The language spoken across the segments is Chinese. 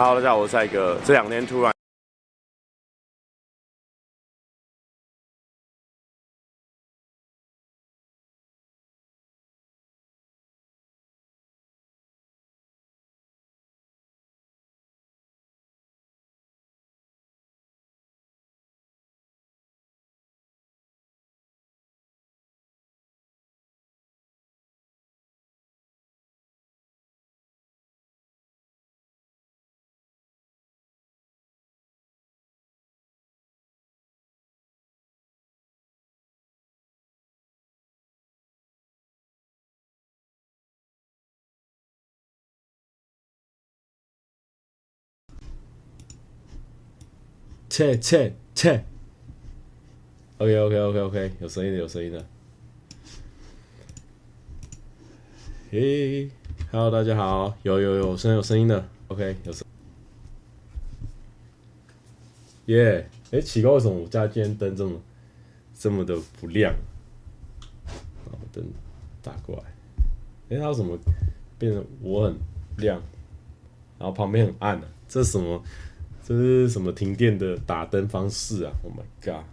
好大家好，我是蔡哥。这两天突然。切切切，OK OK OK OK，有声音的有声音的。嘿，Hello，大家好，有有有声有声音的，OK，有声。耶，哎，奇怪，为什么我家今天灯这么这么的不亮？灯打过来，哎，它为什么变得我很亮，然后旁边很暗呢？这是什么？这是什么停电的打灯方式啊？Oh my god！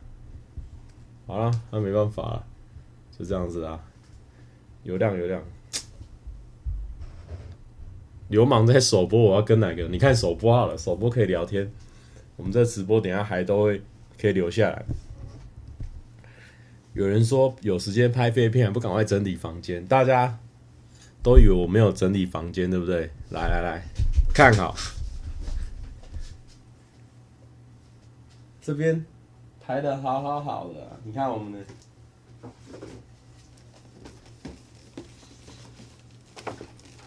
好了，那没办法了，就这样子啊。有亮有亮，流氓在首播，我要跟哪个？你看首播好了，首播可以聊天。我们在直播等下还都会可以留下来。有人说有时间拍废片，不赶快整理房间？大家都以为我没有整理房间，对不对？来来来，看好。这边排的好好好的，你看我们的，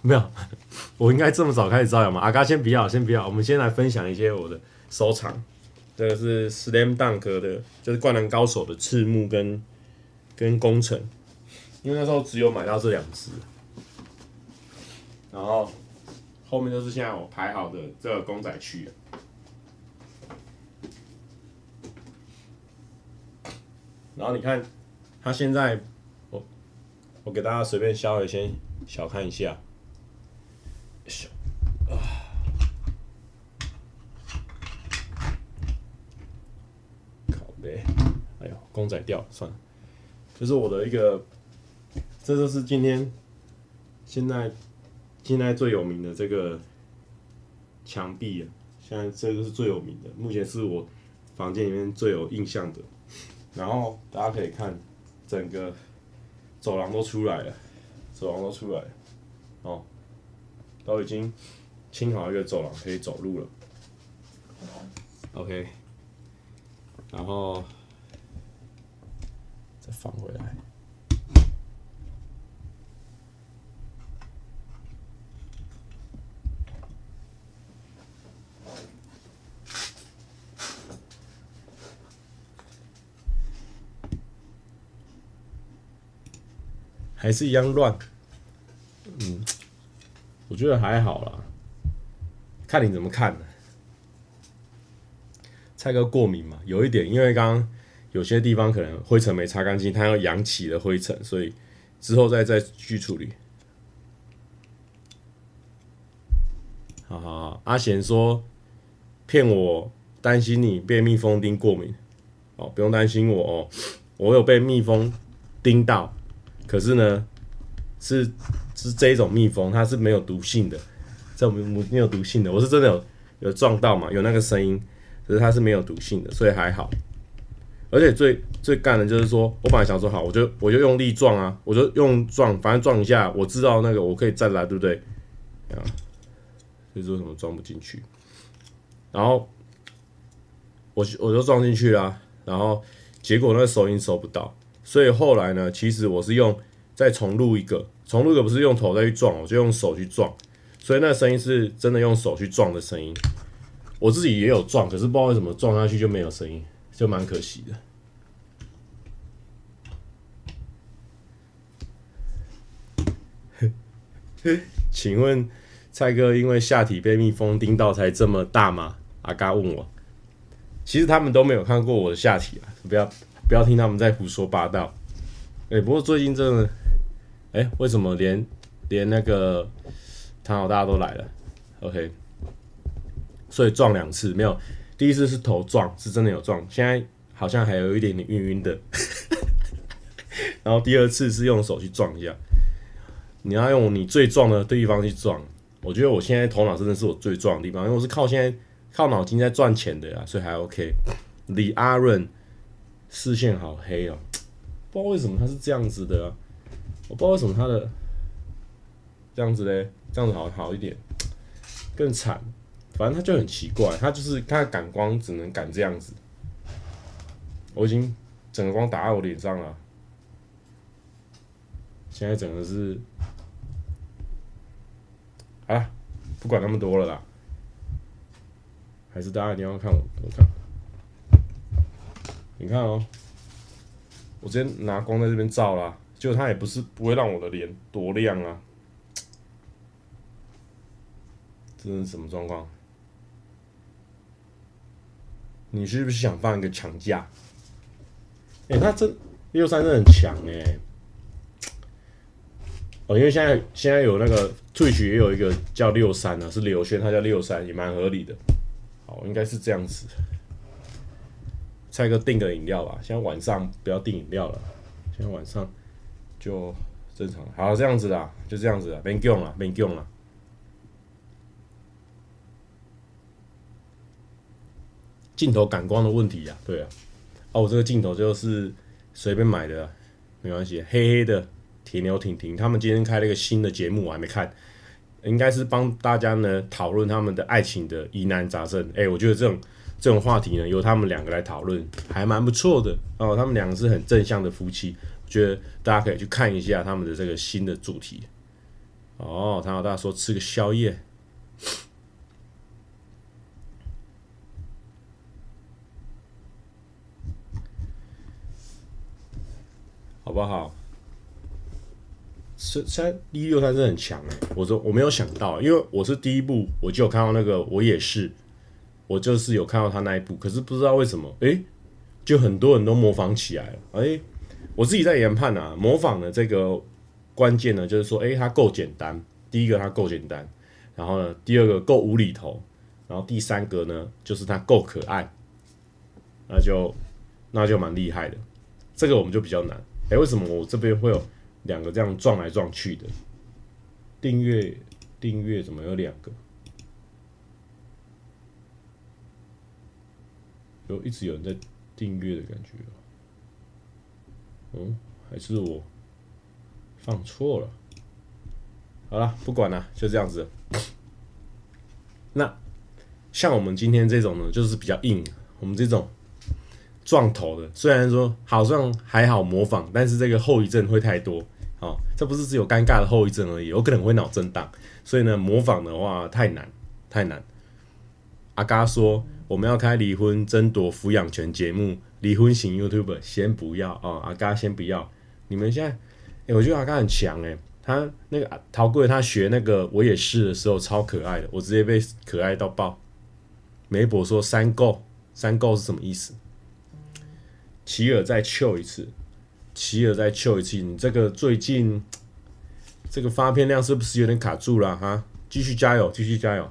没有，我应该这么早开始招摇吗？阿嘎先不要，先不要，我们先来分享一些我的收藏。这个是 Slam Dunk 的，就是灌篮高手的赤木跟跟工程，因为那时候只有买到这两只，然后后面就是现在我排好的这个公仔区。然后你看，他现在，我我给大家随便稍微先小看一下，小啊，靠，哎呦，公仔掉了，算了，这是我的一个，这就是今天现在现在最有名的这个墙壁啊，现在这个是最有名的，目前是我房间里面最有印象的。然后大家可以看，整个走廊都出来了，走廊都出来了，哦，都已经清好一个走廊可以走路了。OK，然后再放回来。还是一样乱，嗯，我觉得还好啦，看你怎么看呢？蔡哥过敏嘛，有一点，因为刚刚有些地方可能灰尘没擦干净，它要扬起的灰尘，所以之后再再去处理。好好好，阿贤说骗我，担心你被蜜蜂叮过敏，哦，不用担心我哦，我有被蜜蜂叮到。可是呢，是是这一种蜜蜂，它是没有毒性的，这种没没有毒性的，我是真的有有撞到嘛，有那个声音，可是它是没有毒性的，所以还好。而且最最干的就是说，我本来想说好，我就我就用力撞啊，我就用撞，反正撞一下，我知道那个我可以再来，对不对？啊，所以说什么撞不进去，然后我我就撞进去了，然后结果那个收音收不到。所以后来呢，其实我是用再重录一个，重录一个不是用头再去撞，我就用手去撞，所以那声音是真的用手去撞的声音。我自己也有撞，可是不知道为什么撞下去就没有声音，就蛮可惜的。请问蔡哥，因为下体被蜜蜂叮到才这么大吗？阿嘎问我，其实他们都没有看过我的下体啊，不要。不要听他们在胡说八道。哎、不过最近真的，哎、为什么连连那个唐老大都来了？OK，所以撞两次没有。第一次是头撞，是真的有撞，现在好像还有一点点晕晕的。然后第二次是用手去撞一下，你要用你最壮的地方去撞。我觉得我现在头脑真的是我最壮的地方，因为我是靠现在靠脑筋在赚钱的呀，所以还 OK。李阿润视线好黑哦，不知道为什么他是这样子的，我不知道为什么他的这样子嘞，这样子好好一点，更惨。反正他就很奇怪，他就是他的感光只能感这样子。我已经整个光打在我脸上了，现在整个是啊，不管那么多了啦，还是大家一定要看我，我看，你看哦，我直接拿光在这边照啦，结果他也不是不会让我的脸多亮啊，这是什么状况？你是不是想放一个长假？哎、欸，他这六三真的很强哎、欸！哦，因为现在现在有那个 Twitch 也有一个叫六三啊，是刘轩，他叫六三，也蛮合理的。好，应该是这样子。蔡哥订个饮料吧，现在晚上不要订饮料了，现在晚上就正常。好，这样子啦，就这样子啦，别用了，别用了。镜头感光的问题呀、啊，对啊，哦，我这个镜头就是随便买的，没关系。黑黑的铁牛婷婷，他们今天开了一个新的节目，我还没看，应该是帮大家呢讨论他们的爱情的疑难杂症。哎、欸，我觉得这种这种话题呢，由他们两个来讨论，还蛮不错的哦。他们两个是很正向的夫妻，我觉得大家可以去看一下他们的这个新的主题。哦，唐老大说吃个宵夜。好不好？是现在一六三真的很强哎！我说我没有想到，因为我是第一部我就有看到那个，我也是，我就是有看到他那一部，可是不知道为什么，哎、就很多人都模仿起来了。哎、我自己在研判啊，模仿的这个关键呢，就是说，哎、欸，它够简单。第一个它够简单，然后呢，第二个够无厘头，然后第三个呢，就是它够可爱，那就那就蛮厉害的。这个我们就比较难。哎，为什么我这边会有两个这样撞来撞去的？订阅订阅怎么有两个？有一直有人在订阅的感觉。嗯，还是我放错了？好了，不管了，就这样子。那像我们今天这种呢，就是比较硬。我们这种。撞头的，虽然说好像还好模仿，但是这个后遗症会太多。哦，这不是只有尴尬的后遗症而已，有可能会脑震荡。所以呢，模仿的话太难，太难。阿嘎说我们要开离婚争夺抚养权节目，离婚型 YouTube 先不要啊、阿嘎先不要。你们现在，哎、我觉得阿嘎很强哎，他那个陶贵他学那个我也是的时候超可爱的，我直接被可爱到爆。梅博说三够，三够是什么意思？齐尔再秀一次，齐尔再秀一次。你这个最近这个发片量是不是有点卡住了哈？继续加油，继续加油。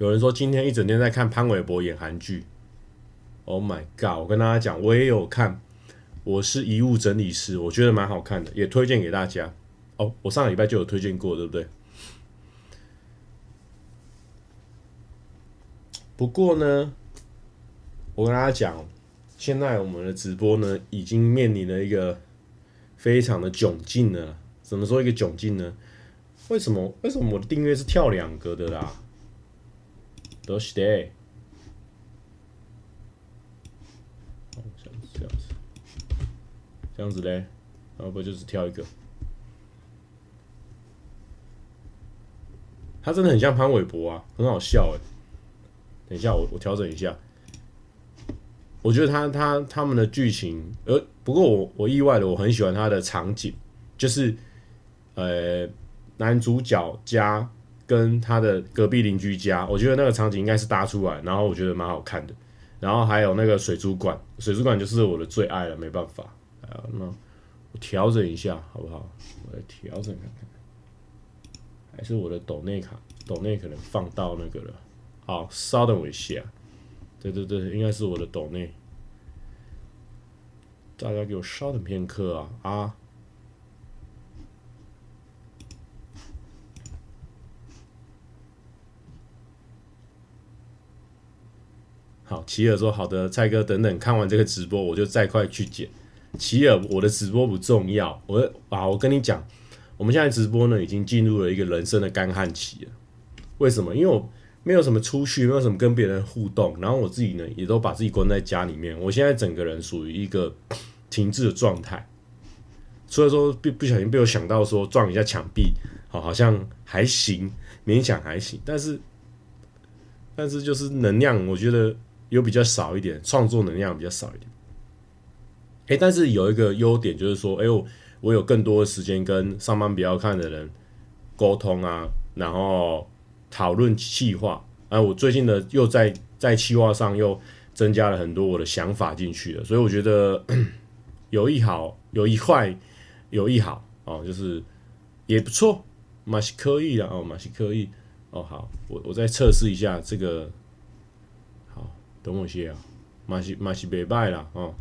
有人说今天一整天在看潘玮柏演韩剧。Oh my god！我跟大家讲，我也有看。我是遗物整理师，我觉得蛮好看的，也推荐给大家。哦，我上个礼拜就有推荐过，对不对？不过呢。我跟大家讲，现在我们的直播呢，已经面临了一个非常的窘境了。怎么说一个窘境呢？为什么？为什么我的订阅是跳两个的啦？都是的。哦，这样子，这样子，这样子嘞，然后不就是挑一个？他真的很像潘玮柏啊，很好笑哎。等一下，我我调整一下。我觉得他他他们的剧情，呃，不过我我意外的，我很喜欢他的场景，就是呃男主角家跟他的隔壁邻居家，我觉得那个场景应该是搭出来，然后我觉得蛮好看的。然后还有那个水族馆，水族馆就是我的最爱了，没办法。啊，那我调整一下好不好？我来调整看看，还是我的抖内卡抖内可能放到那个了。好，稍等我一下。对对对，应该是我的抖内。大家给我稍等片刻啊啊！好，奇尔说好的，蔡哥等等看完这个直播，我就再快去剪。奇尔，我的直播不重要，我啊，我跟你讲，我们现在直播呢，已经进入了一个人生的干旱期了。为什么？因为我没有什么出去，没有什么跟别人互动，然后我自己呢，也都把自己关在家里面。我现在整个人属于一个停滞的状态，所以说不不小心被我想到说撞一下墙壁，好，好像还行，勉强还行，但是但是就是能量，我觉得。有比较少一点，创作能量比较少一点。哎，但是有一个优点就是说，哎呦，我有更多的时间跟上班比较看的人沟通啊，然后讨论计划。啊，我最近呢又在在计划上又增加了很多我的想法进去了，所以我觉得 有一好，有一坏，有一好哦，就是也不错，马西可以啊，哦，马西可以哦，好，我我再测试一下这个。等我些啊，马西马西别拜了哦，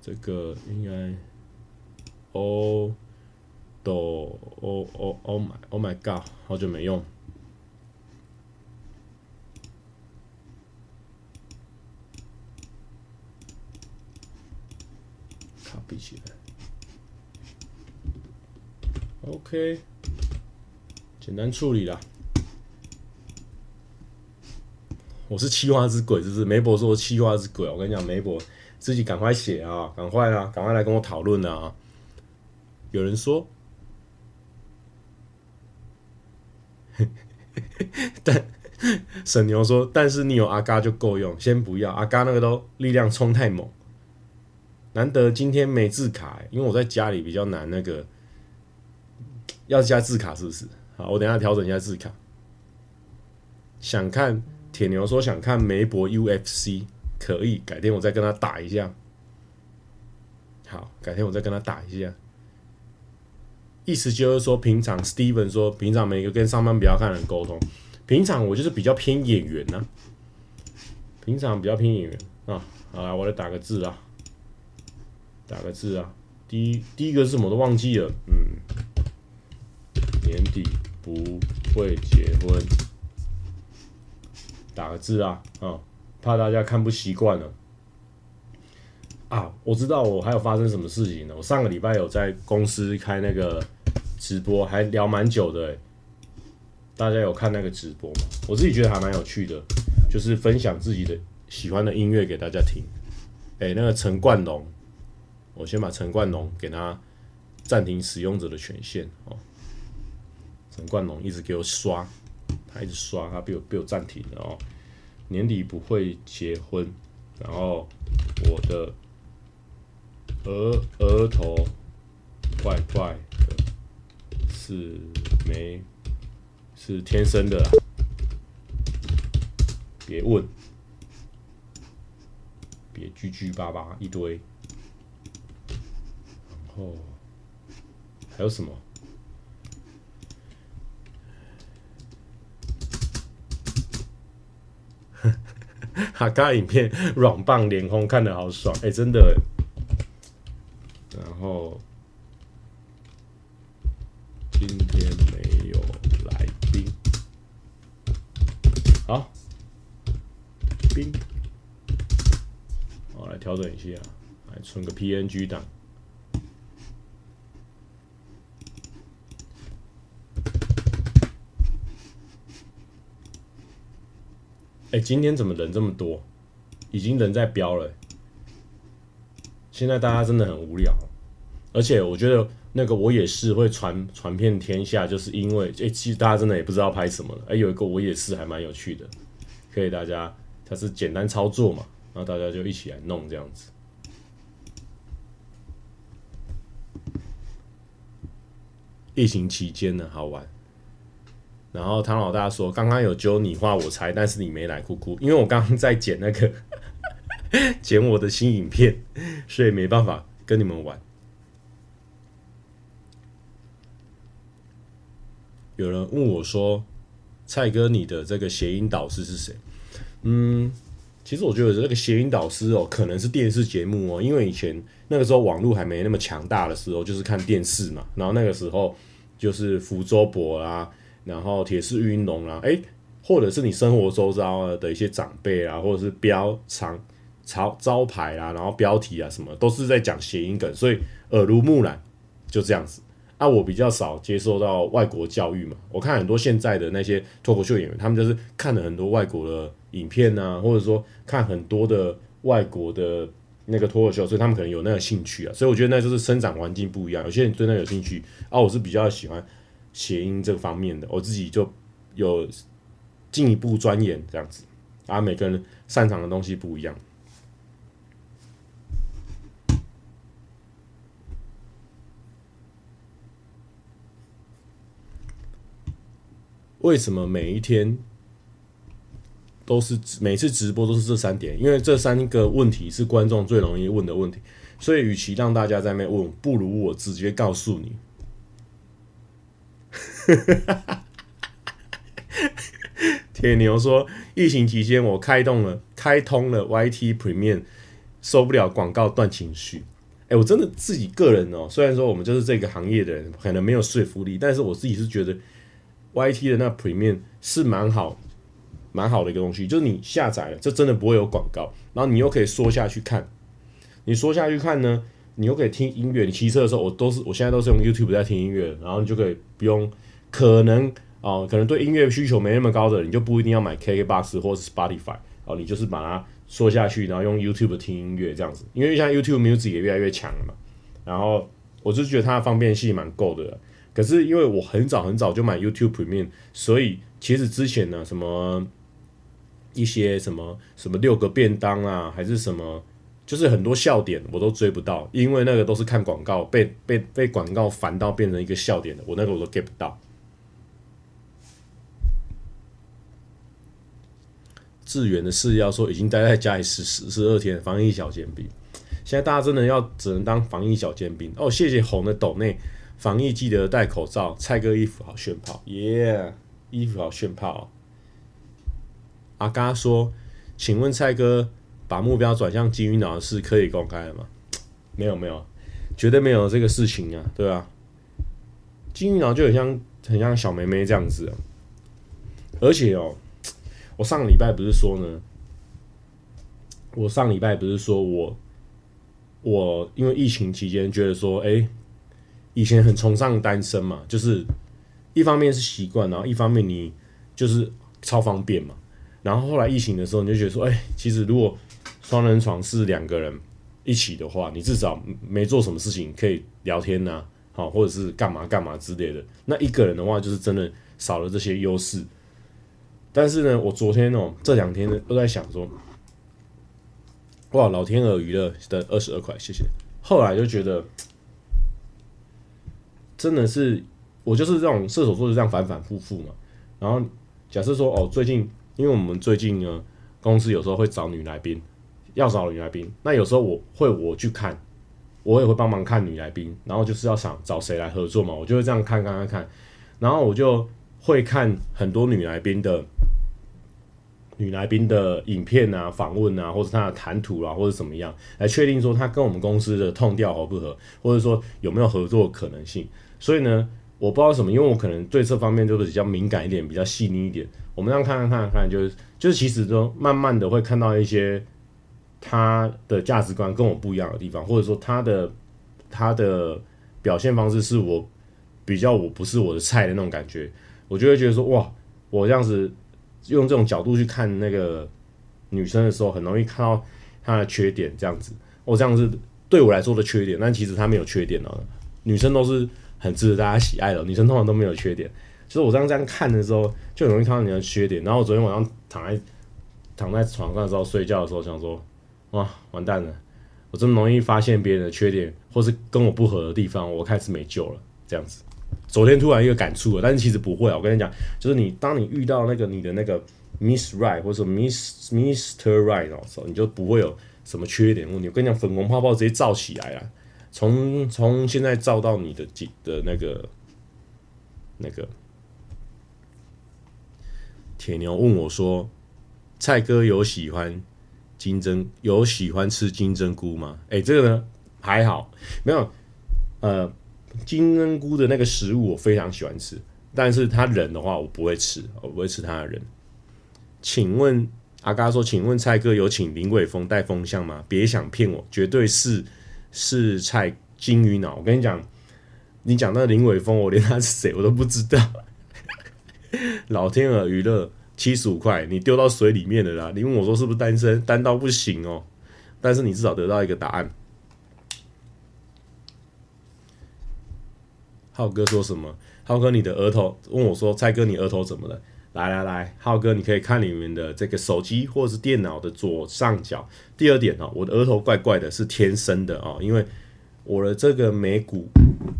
这个应该，Oh，都，Oh Oh Oh my Oh my God，好久没用，copy 起来，OK，简单处理了。我是企划之鬼，是不是？梅博说企划之鬼，我跟你讲，梅博自己赶快写啊，赶快啊，赶快来跟我讨论啊！有人说，但沈牛说，但是你有阿嘎就够用，先不要阿嘎那个都力量冲太猛，难得今天没字卡，因为我在家里比较难，那个要加字卡是不是？好，我等下调整一下字卡，想看。铁牛说想看梅博 UFC，可以，改天我再跟他打一下。好，改天我再跟他打一下。意思就是说，平常 Steven 说，平常每个跟上班比较看人沟通，平常我就是比较偏演员呢、平常比较偏演员啊，好来，我来打个字啊，打个字啊。第一第一个是什么都忘记了，嗯，年底不会结婚。打个字啊，啊、怕大家看不习惯了啊！我知道我还有发生什么事情呢？我上个礼拜有在公司开那个直播，还聊蛮久的、大家有看那个直播吗？我自己觉得还蛮有趣的，就是分享自己的喜欢的音乐给大家听。哎、那个陈冠龙，我先把陈冠龙给他暂停使用者的权限哦。陈冠龙一直给我刷。他一直刷，他被我被我暂停了哦。年底不会结婚，然后我的额额头怪怪的，是没是天生的，别问，别叽叽巴巴一堆，然后还有什么？哈嘎影片软棒连轰看的好爽，哎、真的。然后今天没有来宾，好，宾，我来调整一下，来存个 PNG 档。哎、今天怎么人这么多？已经人在飙了。现在大家真的很无聊，而且我觉得那个我也是会传传遍天下，就是因为哎、欸，其实大家真的也不知道拍什么了。哎、有一个我也是还蛮有趣的，可以大家它是简单操作嘛，然后大家就一起来弄这样子。疫情期间呢，好玩。然后唐老大说：“刚刚有揪你画我猜，但是你没来，哭哭。因为我刚刚在剪那个 剪我的新影片，所以没办法跟你们玩。”有人问我说：“蔡哥，你的这个谐音导师是谁？嗯，其实我觉得这个谐音导师哦，可能是电视节目哦，因为以前那个时候网络还没那么强大的时候，就是看电视嘛。然后那个时候就是福州博啦，然后铁狮玉龙啦，诶，或者是你生活周遭的一些长辈啊，或者是标长招招牌啊，然后标题啊什么，都是在讲谐音梗，所以耳濡目染就这样子。啊，我比较少接受到外国教育嘛。我看很多现在的那些脱口秀演员，他们就是看了很多外国的影片啊，或者说看很多的外国的那个脱口秀，所以他们可能有那个兴趣啊。所以我觉得那就是生长环境不一样。有些人对那有兴趣啊，我是比较喜欢谐音这方面的，我自己就有进一步钻研这样子。啊，每个人擅长的东西不一样。为什么每一天都是每次直播都是这三点？因为这三个问题是观众最容易问的问题，所以与其让大家在那问，不如我直接告诉你。铁牛说，疫情期间我开动了开通了 YT Premium，受不了广告断情绪。哎，我真的自己个人哦，虽然说我们就是这个行业的人，可能没有说服力，但是我自己是觉得。YT 的那 Premium 是蛮好，蛮好的一个东西，就是你下载了，这真的不会有广告，然后你又可以缩下去看，你缩下去看呢，你又可以听音乐。你骑车的时候，我都是我现在都是用 YouTube 在听音乐，然后你就可以不用，可能哦，可能对音乐需求没那么高的，你就不一定要买 KKBOX 或是 Spotify 哦，你就是把它缩下去，然后用 YouTube 听音乐这样子，因为像 YouTube Music 也越来越强了嘛，然后我就觉得它的方便性蛮够的。可是因为我很早很早就买 YouTube Premium，所以其实之前呢，什么一些什么什么六个便当啊，还是什么，就是很多笑点我都追不到，因为那个都是看广告，被被被广告烦到变成一个笑点的，我那个我都 get 不到。志远的事要说已经待在家里十十十二天，防疫小尖兵，现在大家真的要只能当防疫小尖兵哦。谢谢红的斗内。防疫记得戴口罩，蔡哥衣服好炫炮，耶、衣服好炫炮。阿嘎说：“请问蔡哥，把目标转向金鱼脑的事可以公开了吗？”没有没有，绝对没有这个事情啊，对吧、啊？金鱼脑就很像很像小妹妹这样子、而且哦，我上个礼拜不是说呢，我上礼拜不是说我我因为疫情期间觉得说，哎、以前很崇尚单身嘛，就是一方面是习惯，然后一方面你就是超方便嘛。然后后来疫情的时候，你就觉得说，哎、其实如果双人床是两个人一起的话，你至少没做什么事情可以聊天呐、好，或者是干嘛干嘛之类的。那一个人的话，就是真的少了这些优势。但是呢，我昨天哦，这两天都在想说，哇，老天鹅娱乐的二十二块，谢谢。后来就觉得。真的是，我就是这种射手座，就这样反反复复嘛。然后假设说，哦，最近因为我们最近呢，公司有时候会找女来宾，要找女来宾，那有时候我会我去看，我也会帮忙看女来宾，然后就是要想找谁来合作嘛，我就会这样看看看看，然后我就会看很多女来宾的女来宾的影片啊、访问啊，或者她的谈吐啊，或者怎么样，来确定说她跟我们公司的痛调合不合，或者说有没有合作可能性。所以呢，我不知道什么，因为我可能对这方面就是比较敏感一点，比较细腻一点。我们这样看看看看，就是就是其实都慢慢的会看到一些他的价值观跟我不一样的地方，或者说他的他的表现方式是我比较我不是我的菜的那种感觉，我就会觉得说哇，我这样子用这种角度去看那个女生的时候，很容易看到她的缺点，这样子，我这样子对我来说的缺点，但其实她没有缺点哦，女生都是。很值得大家喜爱的女生，通常都没有缺点。其实我这样这样看的时候，就很容易看到你的缺点。然后我昨天晚上躺在躺在床上的时候睡觉的时候，想说：哇，完蛋了！我这么容易发现别人的缺点，或是跟我不合的地方，我开始没救了。这样子，昨天突然一个感触了，但是其实不会啊。我跟你讲，就是你当你遇到那个你的那个 Miss Right 或者 Miss Mister Right 的时候，你就不会有什么缺点问题。我跟你讲，粉红泡泡直接罩起来了。从从现在照到你的几的那个那个，铁牛问我说：“蔡哥有喜欢金针有喜欢吃金针菇吗？”哎、这个呢还好，没有。呃，金针菇的那个食物我非常喜欢吃，但是他人的话我不会吃，我不会吃他的人。请问阿嘎说，请问蔡哥有请林伟峰带风向吗？别想骗我，绝对是是蔡金鱼脑。我跟你讲，你讲那林伟峰，我连他是谁我都不知道。老天鹅娱乐七十五块，你丢到水里面了啦！你问我说是不是单身，单到不行哦。但是你至少得到一个答案。浩哥说什么？浩哥，你的额头问我说：“蔡哥，你额头怎么了？”来来来，浩哥，你可以看里面的这个手机或者是电脑的左上角。第二点哦，我的额头怪怪的，是天生的哦，因为我的这个眉骨，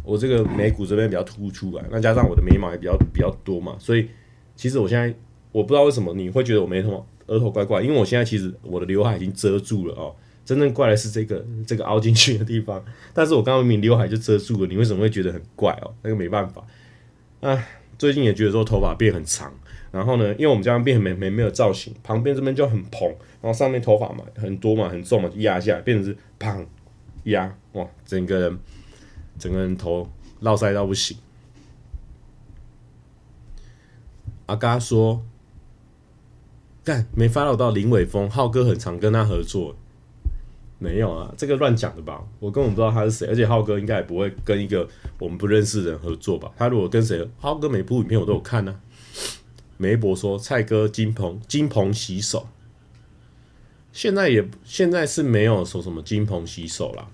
我这个眉骨这边比较突出来，那加上我的眉毛也比较比较多嘛，所以其实我现在我不知道为什么你会觉得我眉头额头怪怪，因为我现在其实我的刘海已经遮住了哦。真正怪的是这个这个凹进去的地方，但是我刚刚明明刘海就遮住了，你为什么会觉得很怪哦？那个没办法，啊，最近也觉得说头发变很长，然后呢，因为我们这样变没没没有造型，旁边这边就很蓬，然后上面头发嘛很多嘛很重嘛，压下来变成是砰压哇，整个人整个人头络腮到不行。阿嘎说，干没 follow 到林伟峰，浩哥很常跟他合作。没有啊，这个乱讲的吧？我根本不知道他是谁，而且浩哥应该也不会跟一个我们不认识的人合作吧？他如果跟谁，浩哥每部影片我都有看呢、啊。梅博说：“蔡哥金鹏金鹏洗手，现在也现在是没有说什么金鹏洗手啦。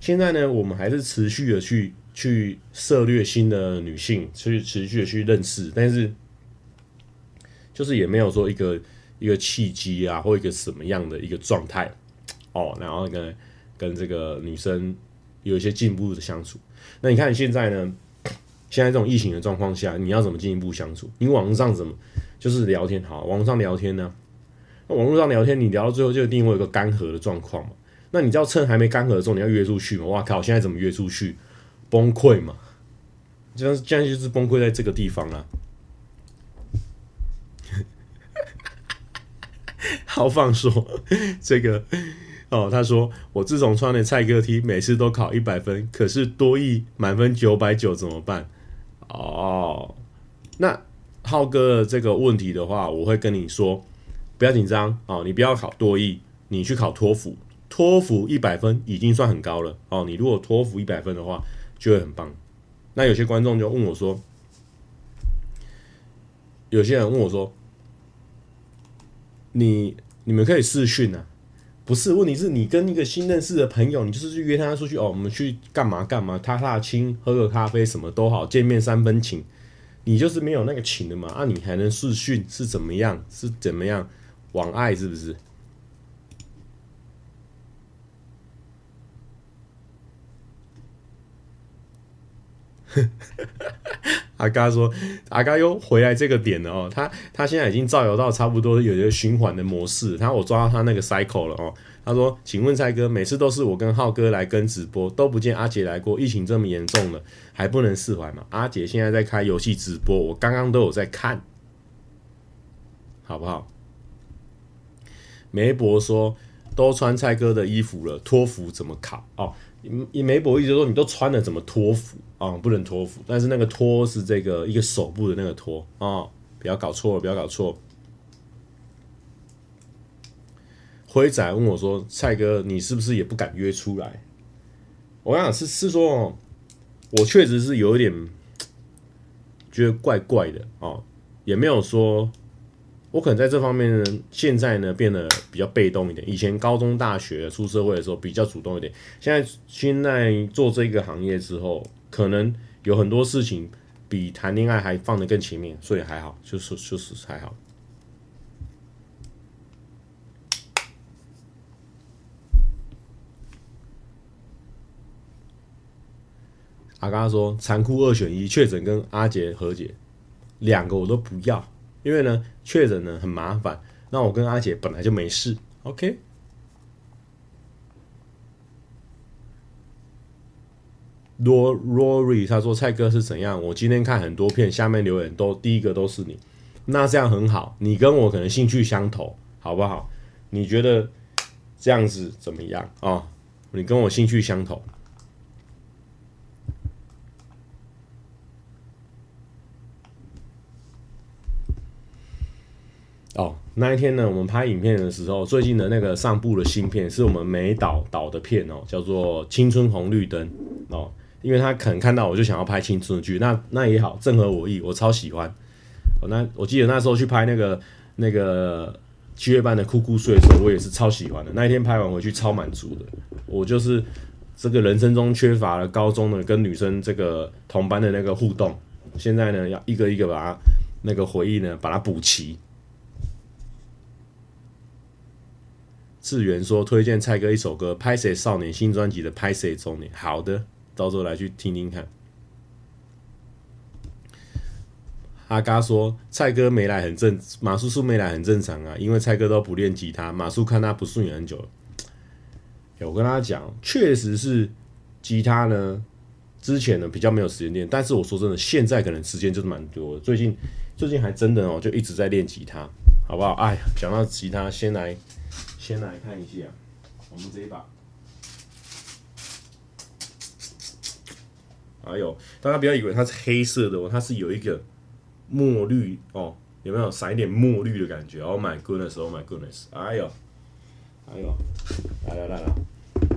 现在呢，我们还是持续的去去涉猎新的女性，去持续的去认识，但是就是也没有说一个一个契机啊，或一个什么样的一个状态。”哦，然后跟跟这个女生有一些进一步的相处。那你看现在呢？现在这种疫情的状况下，你要怎么进一步相处？你网络上怎么就是聊天？好，网上聊天呢？那网络上聊天，你聊到最后就一定会有一个干涸的状况嘛？那你知道趁还没干涸的时候，你要约出去嘛？哇靠！现在怎么约出去？崩溃嘛？这样这样就是崩溃在这个地方啊！豪放说这个。哦，他说我自从穿了蔡哥 T，每次都考一百分，可是多益满分九百九怎么办？哦，那浩哥这个问题的话，我会跟你说，不要紧张哦，你不要考多益，你去考托福，托福一百分已经算很高了哦。你如果托福一百分的话，就会很棒。那有些观众就问我说，有些人问我说，你你们可以试训啊。不是，问题是你跟一个新认识的朋友，你就是去约他出去哦，我们去干嘛干嘛，踏踏青，喝个咖啡，什么都好，见面三分情，你就是没有那个情的嘛？啊，你还能视讯是怎么样？是怎么样网爱是不是？阿嘎说：“阿嘎又回来这个点了哦，他他现在已经造谣到差不多有一个循环的模式。然后我抓到他那个 cycle 了哦。他说：‘请问蔡哥，每次都是我跟浩哥来跟直播，都不见阿杰来过。疫情这么严重了，还不能释怀吗？’阿杰现在在开游戏直播，我刚刚都有在看，好不好？”梅博说：“都穿蔡哥的衣服了，托福怎么考？哦，以梅博意思说，你都穿了，怎么托福？”啊、不能托福，但是那个托是这个一个手部的那个托啊、不要搞错了，不要搞错。辉仔问我说：“蔡哥，你是不是也不敢约出来？”我想是是说，我确实是有一点觉得怪怪的哦，也没有说，我可能在这方面呢，现在呢变得比较被动一点。以前高中、大学出社会的时候比较主动一点，现在现在做这个行业之后。可能有很多事情比谈恋爱还放得更前面，所以还好，就是就是还好。阿刚说残酷二选一，确诊跟阿杰和解，两个我都不要，因为呢确诊呢很麻烦，那我跟阿姐本来就没事，OK。罗 Rory 他说：“蔡哥是怎样？我今天看很多片，下面留言都第一个都是你。那这样很好，你跟我可能兴趣相投，好不好？你觉得这样子怎么样啊？哦，你跟我兴趣相投。哦，那一天呢，我们拍影片的时候，最近的那个上部的新片是我们美导导的片哦，叫做《青春红绿灯》哦，因为他可能看到我就想要拍青春剧，那那也好，正合我意，我超喜欢。哦，那我记得那时候去拍那个那个七月半的酷酷睡的时候，我也是超喜欢的。那一天拍完回去超满足的，我就是这个人生中缺乏了高中的跟女生这个同班的那个互动，现在呢要一个一个把它那个回忆呢把它补齐。志源说：“推荐蔡哥一首歌，《拍谁少年》新专辑的《拍谁中年》。好的，到时候来去听听看。”阿嘎说：“蔡哥没来很正，马叔叔没来很正常啊，因为蔡哥都不练吉他，马叔看他不顺眼很久了。欸”我跟他讲，确实是吉他呢，之前呢比较没有时间练，但是我说真的，现在可能时间就是蛮多的。最近最近还真的哦，就一直在练吉他，好不好？哎呀，讲到吉他，先来。先来看一下，我们这一把，哎呦，大家不要以为它是黑色的哦，它是有一个墨绿哦，有没有闪一点墨绿的感觉？Oh my goodness，Oh my goodness，哎呦，哎呦，来来来来，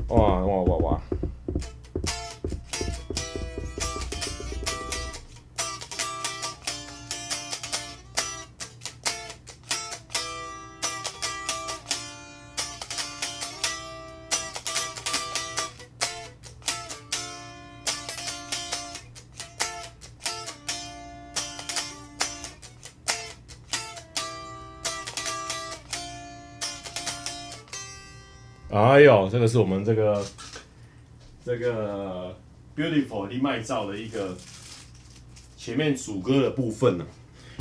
哇哇哇哇！哎呦，这个是我们这个这个 beautiful 的麦噪的一个前面主歌的部分呢、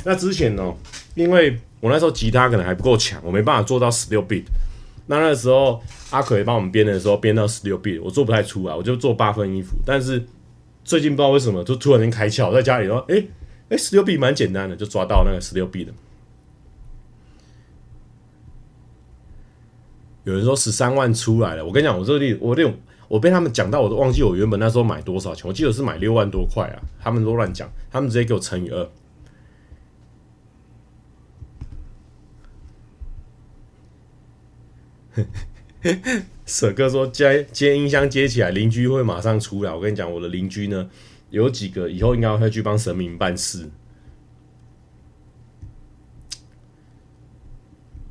那之前呢，因为我那时候吉他可能还不够强，我没办法做到十六 bit。那那时候阿奎帮我们编的时候，编到十六 bit，我做不太出来，我就做八分音符。但是最近不知道为什么，就突然间开窍，在家里说，哎哎，十六 bit 蛮简单的，就抓到那个十六 bit 的。有人说十三万出来了，我跟你讲，我这里我这种我被他们讲到，我都忘记我原本那时候买多少钱，我记得是买六万多块啊，他们都乱讲，他们直接给我乘以二。舍哥说接接音箱接起来，邻居会马上出来。我跟你讲，我的邻居呢，有几个以后应该会去帮神明办事。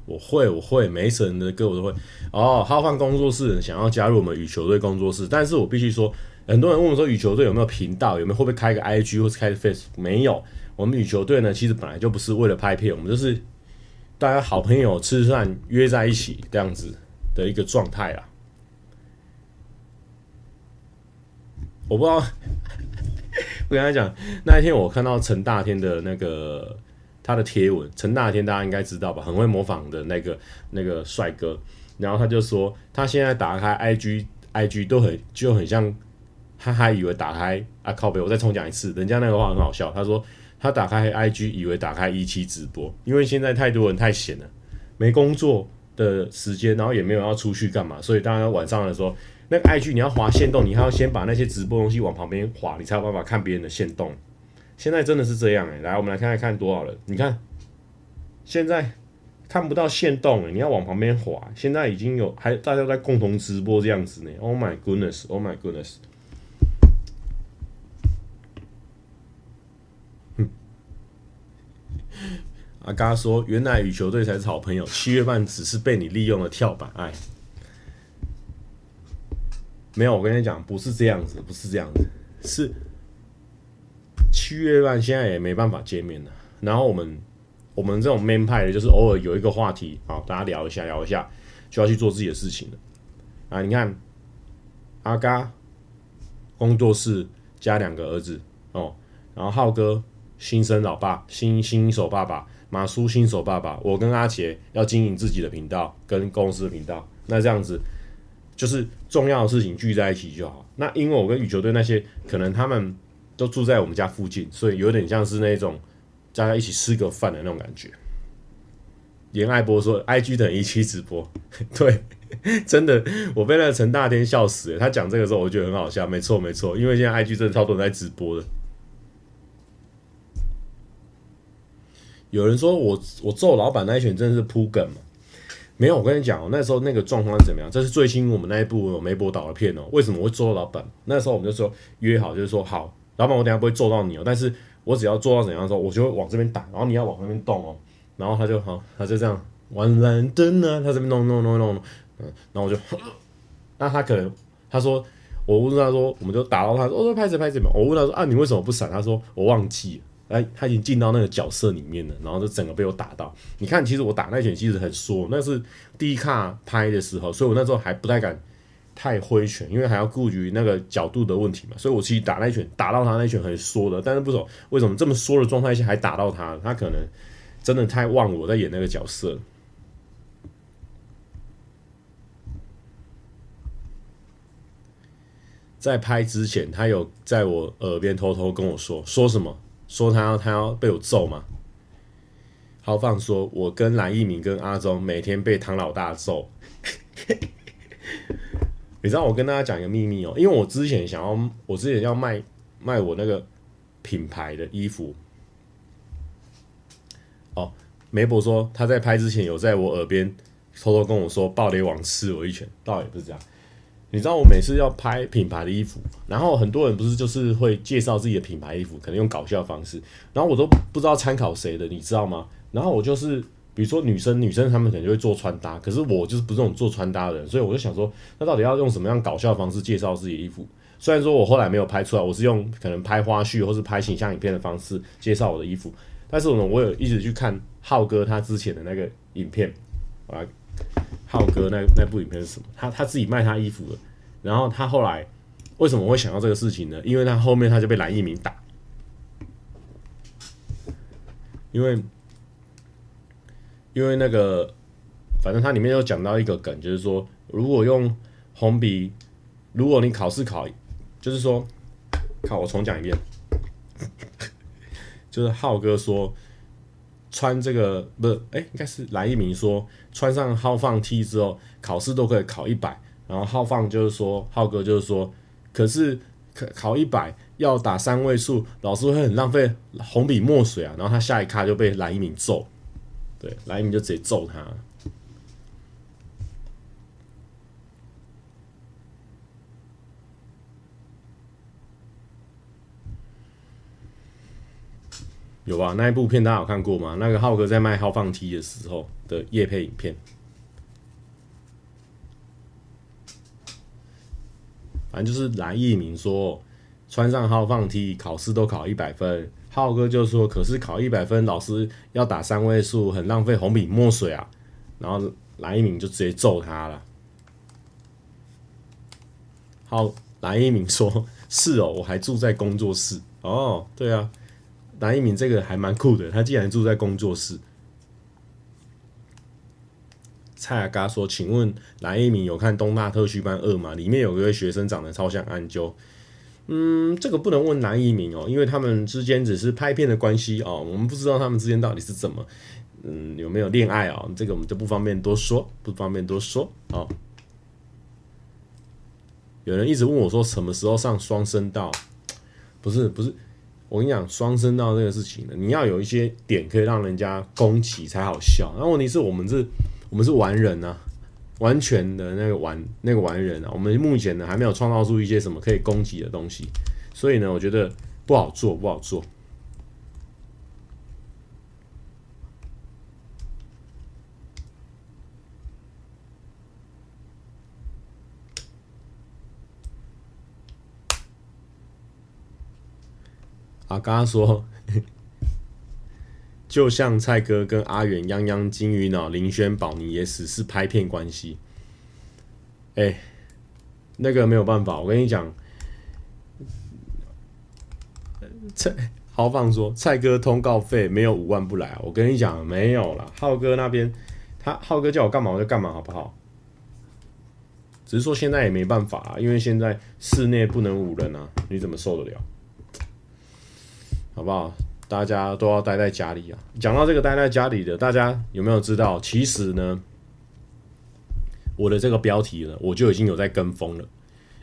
我会，我会，每一首人的歌我都会。哦，浩放工作室想要加入我们羽球队工作室，但是我必须说，很多人问我说羽球队有没有频道，有没有会不会开个 IG 或是开个 Face？没有，我们羽球队呢，其实本来就不是为了拍片，我们就是大家好朋友吃饭约在一起这样子的一个状态啦。我不知道，我跟他讲，那一天我看到陈大天的那个。他的贴文，陈大天大家应该知道吧？很会模仿的那个那个帅哥，然后他就说，他现在打开 IG IG 都很就很像，他还以为打开啊靠北，我再重讲一次，人家那个话很好笑。他说他打开 IG 以为打开一期直播，因为现在太多人太闲了，没工作的时间，然后也没有要出去干嘛，所以大家晚上的时候，那个 IG 你要滑线动，你还要先把那些直播东西往旁边滑，你才有办法看别人的线动。现在真的是这样哎、来，我们来看看看多少人。你看，现在看不到线动哎，你要往旁边滑。现在已经有还大家在共同直播这样子呢。Oh my goodness! Oh my goodness! 哼，阿嘎说，原来羽球队才是好朋友，七月半只是被你利用的跳板。哎，没有，我跟你讲，不是这样子，不是这样子，是。七月半现在也没办法见面了，然后我们我们这种 man 派的，就是偶尔有一个话题，好，大家聊一下聊一下，就要去做自己的事情了。啊，你看阿嘎工作室加两个儿子哦，然后浩哥新生老爸新新手爸爸，马叔新手爸爸，我跟阿杰要经营自己的频道跟公司的频道，那这样子就是重要的事情聚在一起就好。那因为我跟羽球队那些可能他们。都住在我们家附近，所以有点像是那种，大家一起吃个饭的那种感觉。严爱波说：“IG 等一期直播。”对，真的，我被那个陈大天笑死了。他讲这个时候，我觉得很好笑。没错，没错，因为现在 IG 真的超多人在直播的。有人说我我揍老板那一拳真的是铺梗嘛？没有，我跟你讲，那时候那个状况是怎么样？这是最新我们那一部梅博导的片哦。为什么会揍老板？那时候我们就说约好，就是说好，老板我等下不会揍到你哦，但是我只要做到怎样的时候，我就会往这边打，然后你要往那边动哦。然后他就好，他就这样玩蓝灯啊，他这边弄弄弄弄，嗯，然后我就，那他可能他说，我问他说，我们就打到他，我说拍谁拍谁嘛，我问他说啊，你为什么不闪？他说我忘记了。哎，他已经进到那个角色里面了，然后就整个被我打到。你看，其实我打那拳其实很缩，那是第一卡拍的时候，所以我那时候还不太敢太挥拳，因为还要顾及那个角度的问题嘛。所以我其实打那拳打到他那拳很缩的，但是不懂为什么这么缩的状态下还打到他，他可能真的太忘我在演那个角色。在拍之前，他有在我耳边偷偷跟我说说什么？说他要他要被我揍吗？豪放说，我跟蓝一鸣跟阿忠每天被唐老大揍。你知道我跟大家讲一个秘密哦，因为我之前想要，我之前要卖卖我那个品牌的衣服。哦，梅博说他在拍之前有在我耳边偷偷跟我说，暴雷王吃我一拳，倒也不是这样。你知道我每次要拍品牌的衣服，然后很多人不是就是会介绍自己的品牌衣服，可能用搞笑的方式，然后我都不知道参考谁的，你知道吗？然后我就是比如说女生，女生她们可能就会做穿搭，可是我就是不是这种做穿搭的人，所以我就想说，那到底要用什么样搞笑的方式介绍自己衣服？虽然说我后来没有拍出来，我是用可能拍花絮或是拍形象影片的方式介绍我的衣服，但是呢，我有一直去看浩哥他之前的那个影片，啊。浩哥那那部影片是什么？他他自己卖他衣服的，然后他后来为什么会想到这个事情呢？因为他后面他就被蓝一鸣打，因为因为那个反正它里面有讲到一个梗，就是说如果用红笔，如果你考试考，就是说，看我重讲一遍，就是浩哥说。穿这个不是哎，应该是蓝一鸣说，穿上浩放 T 之后，考试都可以考一百。然后浩放就是说，浩哥就是说，可是考考一百要打三位数，老师会很浪费红笔墨水啊。然后他下一卡就被蓝一鸣揍，对，来你就直接揍他。有吧？那一部片大家有看过吗？那个浩哥在卖浩放 T 的时候的夜配影片，反正就是蓝一鸣说穿上浩放 T 考试都考一百分，浩哥就说可是考一百分老师要打三位数，很浪费红笔墨水啊。然后蓝一鸣就直接揍他了。好，蓝一鸣说是哦，我还住在工作室哦，对啊。蓝一鸣这个还蛮酷的，他竟然住在工作室。蔡阿嘎说：“请问蓝一鸣有看《东大特训班二》吗？里面有一位学生长得超像安啾。”嗯，这个不能问男一鸣哦，因为他们之间只是拍片的关系哦，我们不知道他们之间到底是怎么，嗯，有没有恋爱哦？这个我们就不方便多说，不方便多说哦。有人一直问我说：“什么时候上双声道？”不是，不是。我跟你讲，双声道这个事情呢，你要有一些点可以让人家攻击才好笑。那问题是我们是，我们是完人啊，完全的那个完那个完人啊。我们目前呢还没有创造出一些什么可以攻击的东西，所以呢，我觉得不好做，不好做。啊，刚刚说，就像蔡哥跟阿远、泱泱、金鱼脑、林轩、宝尼也只是拍片关系。哎、那个没有办法，我跟你讲，蔡豪放说蔡哥通告费没有五万不来！我跟你讲，没有了。浩哥那边，他浩哥叫我干嘛我就干嘛，好不好？只是说现在也没办法啊，因为现在室内不能五人啊，你怎么受得了？好不好？大家都要待在家里啊。讲到这个待在家里的，大家有没有知道？其实呢，我的这个标题呢，我就已经有在跟风了。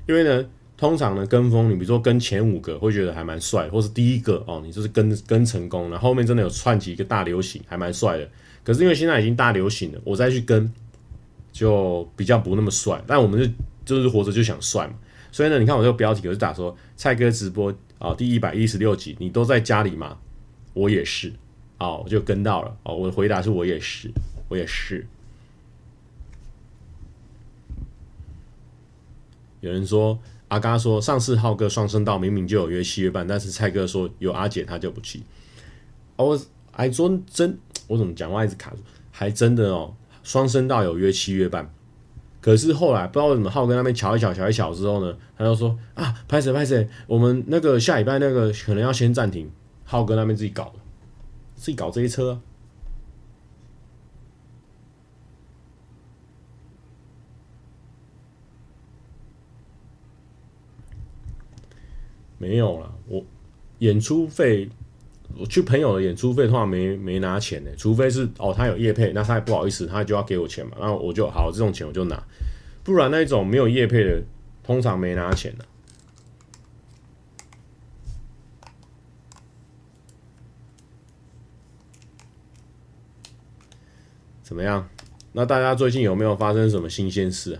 因为呢，通常呢跟风，你比如说跟前五个会觉得还蛮帅，或是第一个哦，你就是跟跟成功了，后面真的有串起一个大流行，还蛮帅的。可是因为现在已经大流行了，我再去跟，就比较不那么帅。但我们就就是活着就想帅嘛。所以呢，你看我这个标题，我就打说蔡哥直播啊、第一百一十六集，你都在家里吗？我也是，哦，我就跟到了，哦，我的回答是我也是，我也是。有人说阿嘎说上次浩哥双声道明明就有约七月半，但是蔡哥说有阿姐他就不去。我还说真，我怎么讲话一直卡住？还真的哦，双声道有约七月半。可是后来不知道为什么浩哥那边瞧一瞧瞧一瞧之后呢，他就说啊，拍谁拍谁，我们那个下礼拜那个可能要先暂停。浩哥那边自己搞的，自己搞这些车，没有了。我演出费，我去朋友的演出费的话没没拿钱呢，除非是哦他有业配，那他也不好意思，他就要给我钱嘛，然后我就好这种钱我就拿。不然那一种没有业配的，通常没拿钱的。怎么样？那大家最近有没有发生什么新鲜事啊？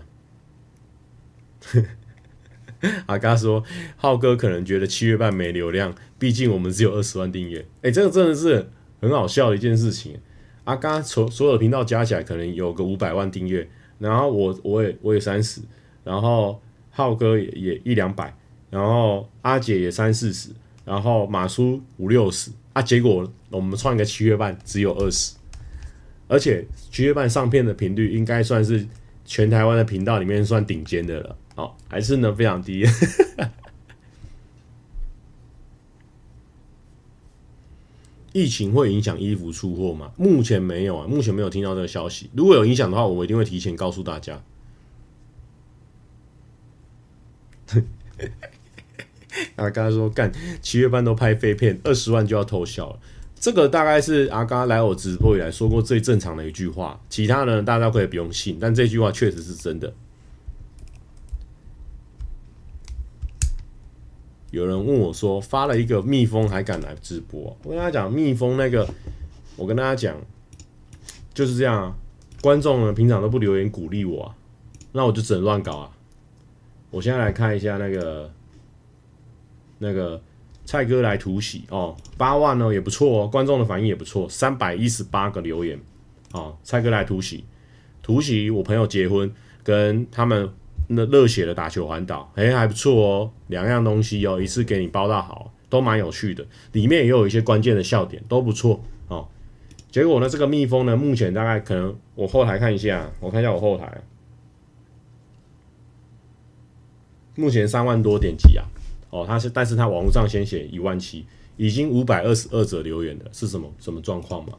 阿嘎说，浩哥可能觉得七月半没流量，毕竟我们只有二十万订阅。哎，这个真的是很好笑的一件事情。阿嘎所所有的频道加起来可能有个五百万订阅。然后我我也我也三十，然后浩哥也也一两百，然后阿姐也三四十，然后马叔五六十啊，结果我们创一个七月半只有二十，而且七月半上片的频率应该算是全台湾的频道里面算顶尖的了，哦，还是呢非常低。疫情会影响衣服出货吗？目前没有啊，目前没有听到这个消息。如果有影响的话，我一定会提前告诉大家。啊，刚才说：“干七月半都拍废片，二十万就要偷笑了。”这个大概是阿嘎来我直播以来说过最正常的一句话。其他呢大家可以不用信，但这句话确实是真的。有人问我说：“发了一个蜜蜂还敢来直播？”我跟他讲：“蜜蜂那个，我跟大家讲，就是这样啊。观众呢，平常都不留言鼓励我啊，那我就只能乱搞啊。”我现在来看一下那个那个蔡哥来突袭哦，八万呢也不错哦，观众的反应也不错，三百一十八个留言哦，蔡哥来突袭，突袭我朋友结婚跟他们。那热血的打球环岛，哎，还不错哦，两样东西哦，一次给你包到好，都蛮有趣的，里面也有一些关键的笑点，都不错哦。结果呢，这个蜜蜂呢，目前大概可能我后台看一下，我看一下我后台，目前三万多点击啊，哦，他是，但是他网络上先写一万七，已经五百二十二则留言了，是什么什么状况吗？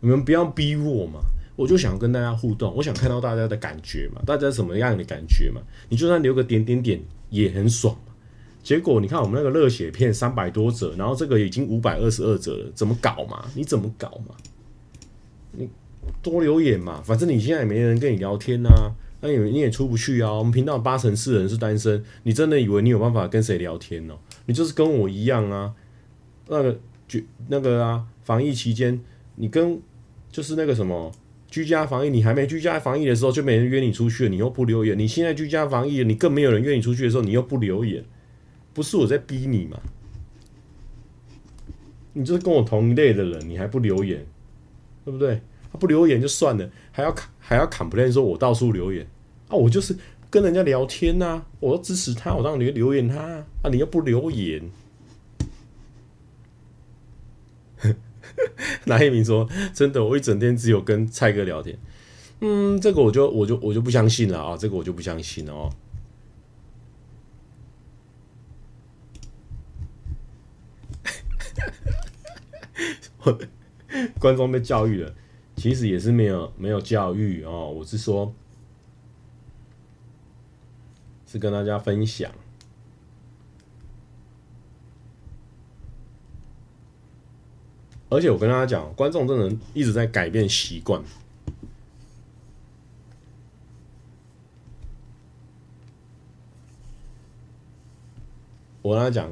你们不要逼我嘛。我就想跟大家互动，我想看到大家的感觉嘛，大家什么样的感觉嘛？你就算留个点点点也很爽嘛。结果你看我们那个热血片三百多折，然后这个已经五百二十二则了，怎么搞嘛？你怎么搞嘛？你多留言嘛，反正你现在也没人跟你聊天呐、那你你也出不去啊。我们频道八成四人是单身，你真的以为你有办法跟谁聊天哦？你就是跟我一样啊，那个就那个啊，防疫期间你跟就是那个什么。居家防疫，你还没居家防疫的时候就没人约你出去了，你又不留言。你现在居家防疫，你更没有人约你出去的时候，你又不留言，不是我在逼你吗？你就是跟我同一类的人，你还不留言，对不对？不留言就算了，还要还要 complain 说我到处留言啊，我就是跟人家聊天呐、我要支持他，我让你留言他啊，你又不留言。哪一名说真的？我一整天只有跟蔡哥聊天。嗯，这个我就我就我就不相信了啊！这个我就不相信了哦。观众被教育了，其实也是没有没有教育哦。我是说，是跟大家分享。而且我跟大家讲，观众真的一直在改变习惯。我跟他讲，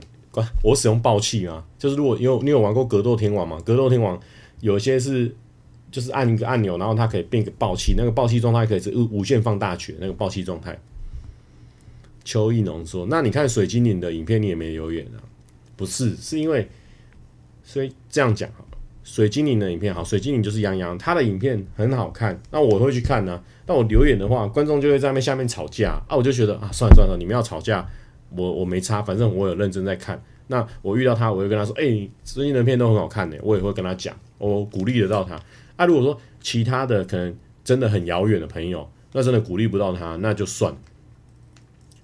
我使用爆气啊，就是如果因为你有玩过格斗天王嘛，格斗天王有些是就是按一个按钮，然后它可以变个爆气，那个爆气状态可以是无限放大取那个爆气状态。邱义农说：“那你看水精灵的影片，你也没留言啊？不是，是因为所以这样讲，水精灵的影片好，水精灵就是杨洋，他的影片很好看，那我会去看呢、啊。那我留言的话，观众就会在那下面吵架啊，我就觉得啊，算了算了，你们要吵架。”我我没差，反正我有认真在看。那我遇到他，我会跟他说：“哎、欸，最近的片都很好看呢。”我也会跟他讲，我鼓励得到他。啊，如果说其他的可能真的很遥远的朋友，那真的鼓励不到他，那就算。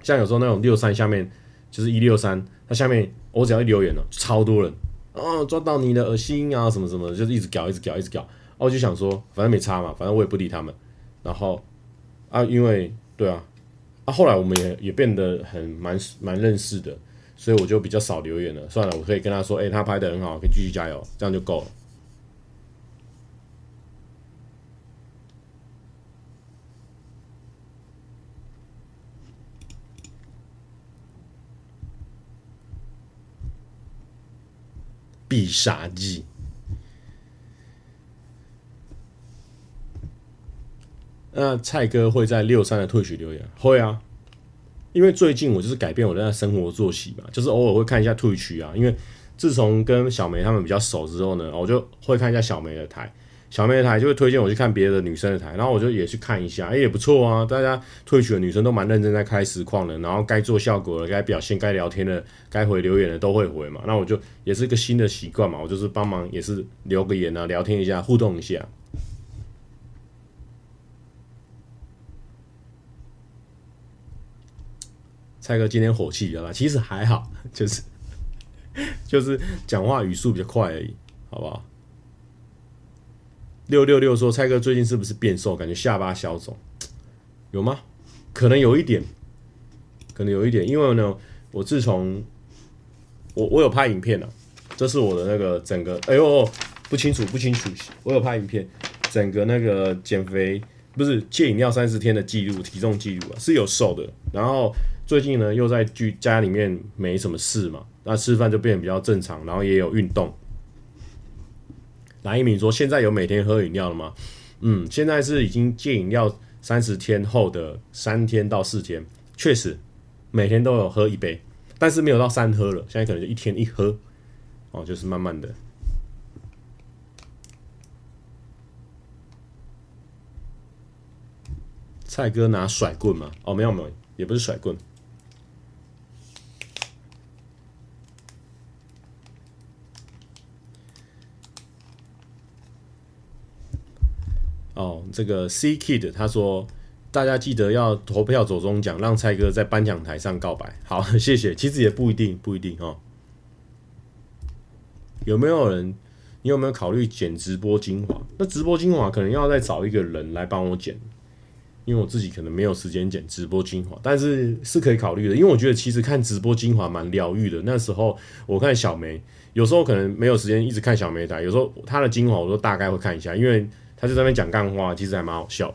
像有时候那种六三下面就是一六三，他下面我只要一留言了，超多人啊，抓到你的恶心啊，什么什么，就是一直搞，一直搞，一直搞。啊，我就想说，反正没差嘛，反正我也不理他们。然后啊，因为对啊。啊、后来我们也也变得很蛮蛮认识的，所以我就比较少留言了。算了，我可以跟他说：“哎、他拍的很好，可以继续加油，这样就够了。”必杀技。那蔡哥会在六三的退群留言？会啊，因为最近我就是改变我的生活作息嘛，就是偶尔会看一下退群啊。因为自从跟小梅他们比较熟之后呢，我就会看一下小梅的台，小妹的台就会推荐我去看别的女生的台，然后我就也去看一下，哎、也不错啊。大家退群的女生都蛮认真在开实况的，然后该做效果的、该表现、该聊天的、该回留言的都会回嘛。那我就也是一个新的习惯嘛，我就是帮忙也是留个言啊，聊天一下，互动一下。蔡哥今天火气比较大，其实还好，就是 就是讲话语速比较快而已，好不好？六六六说蔡哥最近是不是变瘦？感觉下巴消肿，有吗？可能有一点，可能有一点，因为呢，我自从我我有拍影片了，这是我的那个整个，哎呦，不清楚不清楚，我有拍影片，整个那个减肥不是戒饮料三十天的记录，体重记录啊，是有瘦的，然后。最近呢，又在居家里面没什么事嘛，那吃饭就变得比较正常，然后也有运动。蓝一鸣说：“现在有每天喝饮料了吗？”嗯，现在是已经戒饮料三十天后的三天到四天，确实每天都有喝一杯，但是没有到三喝了，现在可能就一天一喝，哦，就是慢慢的。蔡哥拿甩棍吗？哦，没有没有，也不是甩棍。哦，这个 C Kid 他说，大家记得要投票走中奖，让蔡哥在颁奖台上告白。好，谢谢。其实也不一定，不一定哦。有没有人？你有没有考虑剪直播精华？那直播精华可能要再找一个人来帮我剪，因为我自己可能没有时间剪直播精华，但是是可以考虑的。因为我觉得其实看直播精华蛮疗愈的。那时候我看小梅，有时候可能没有时间一直看小梅台，有时候她的精华我都大概会看一下，因为。他就在那边讲干话，其实还蛮好笑。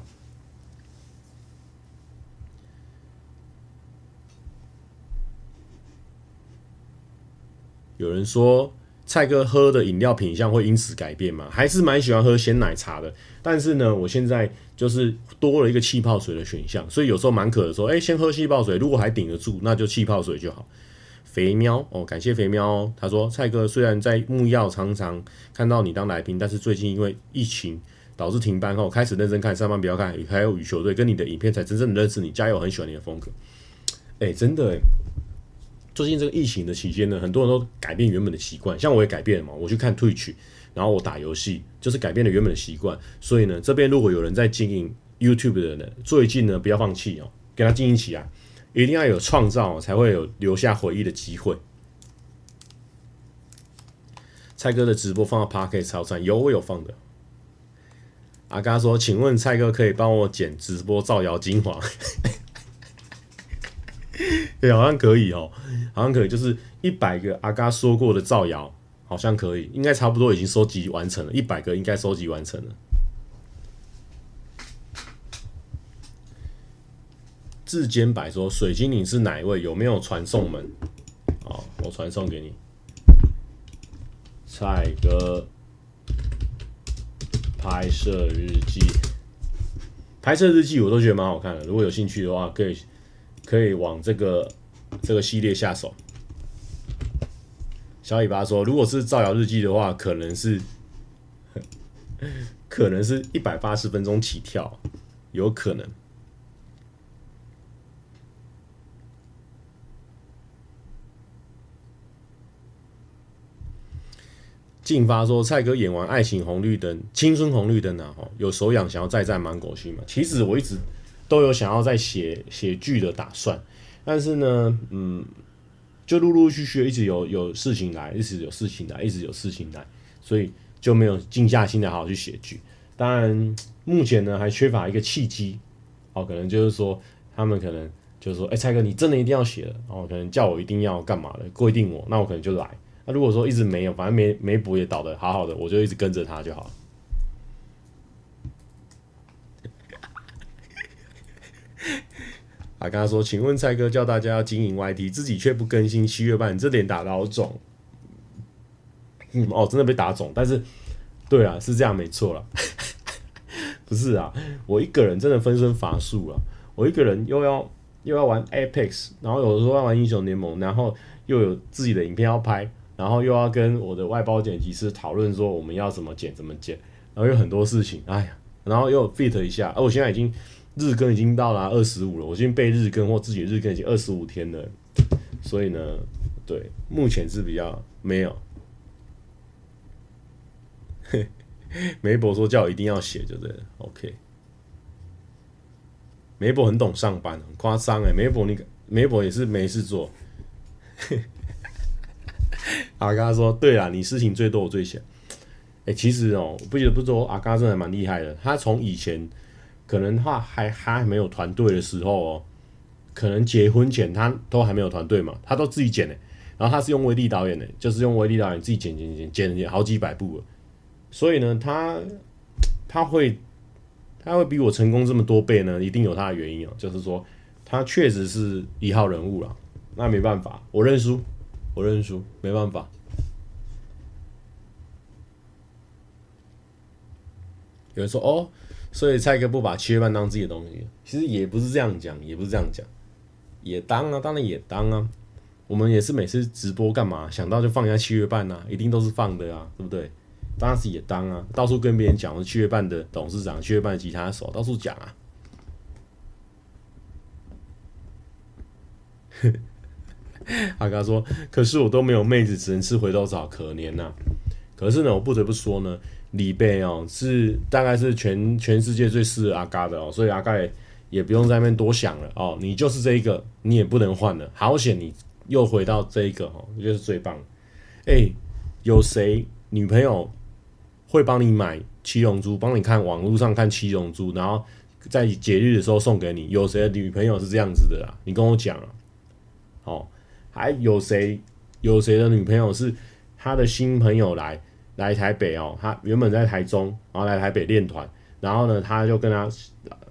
有人说蔡哥喝的饮料品相会因此改变吗？还是蛮喜欢喝鲜奶茶的。但是呢，我现在就是多了一个气泡水的选项，所以有时候蛮渴的时候，哎，先喝气泡水。如果还顶得住，那就气泡水就好。肥喵哦，感谢肥喵哦。他说蔡哥虽然在木曜常常看到你当来宾，但是最近因为疫情。导致停班后，开始认真看，上班不要看，还有羽球队跟你的影片才真正的认识你，加油，很喜欢你的风格。哎、真的，最近这个疫情的期间呢，很多人都改变原本的习惯，像我也改变了嘛，我去看 Twitch，然后我打游戏，就是改变了原本的习惯。所以呢，这边如果有人在经营 YouTube 的人呢，最近呢不要放弃哦，给他经营起来，一定要有创造，才会有留下回忆的机会。蔡哥的直播放到 Podcast 超赞，有我有放的。阿嘎说：“请问蔡哥可以帮我剪直播造谣精华？对，好像可以哦，好像可以，就是一百个阿嘎说过的造谣，好像可以，应该差不多已经收集完成了，一百个应该收集完成了。志坚白说：“水精灵是哪一位？有没有传送门？好，我传送给你。蔡哥拍摄日记，拍摄日记我都觉得蛮好看的。如果有兴趣的话，可以可以往这个这个系列下手。”小尾巴说：“如果是造谣日记的话，可能是 可能是一百八十分钟起跳，有可能。”进发说：“蔡哥演完《爱情红绿灯》《青春红绿灯》啊，有手痒，想要再战芒果须吗？其实我一直都有想要再写写剧的打算，但是呢，嗯，就陆陆续续一直有有事情来，一直有事情来，一直有事情来，所以就没有静下心来好好去写剧。当然，目前呢还缺乏一个契机，哦，可能就是说他们可能就是说，哎、蔡哥你真的一定要写了，哦，可能叫我一定要干嘛的，规定我，那我可能就来。”那、啊、如果说一直没有，反正没没补也倒的好好的，我就一直跟着他就好了。啊，跟他说，请问蔡哥叫大家要经营 YT，自己却不更新，七月半，这点打老肿。嗯，哦，真的被打肿，但是，对啊，是这样没错了。不是啊，我一个人真的分身乏术了，我一个人又要又要玩 Apex，然后有的时候要玩英雄联盟，然后又有自己的影片要拍。然后又要跟我的外包剪辑师讨论说我们要怎么剪怎么剪，然后有很多事情，哎呀，然后又 fit 一下，而我现在已经日更已经到了二十五了，我已经被日更或自己日更已经二十五天了，所以呢，对，目前是比较没有。梅博说叫我一定要写，就对了，OK。梅博很懂上班，很夸张哎，梅博那个梅博也是没事做。阿嘎说：“对啊，你事情最多，我最闲。哎，其实哦，不得不说，阿嘎真的蛮厉害的。他从以前可能话还还没有团队的时候哦，可能结婚前他都还没有团队嘛，他都自己剪的。然后他是用威力导演的，就是用威力导演自己剪剪剪剪剪好几百部了。所以呢，他他会他会比我成功这么多倍呢，一定有他的原因哦。就是说，他确实是一号人物了。那没办法，我认输。”我认输，没办法。有人说：“哦，所以蔡哥不把七月半当自己的东西，其实也不是这样讲，也不是这样讲，也当啊，当然也当啊。我们也是每次直播干嘛，想到就放一下七月半呐，一定都是放的啊，对不对？当然是也当啊，到处跟别人讲我是七月半的董事长，七月半的吉他手，到处讲啊。” 阿嘎说：“可是我都没有妹子，只能吃回头草，可怜呐、可是呢，我不得不说呢，李贝哦是大概是全全世界最适合阿嘎的哦，所以阿嘎也也不用在那边多想了哦，你就是这一个，你也不能换了。好险你又回到这一个哦，我觉得是最棒。哎、有谁女朋友会帮你买七龙珠，帮你看网络上看七龙珠，然后在节日的时候送给你？有谁的女朋友是这样子的啊？你跟我讲啊，哦。”还有谁？有谁的女朋友是他的新朋友来来台北哦？他原本在台中，然后来台北练团，然后呢，他就跟他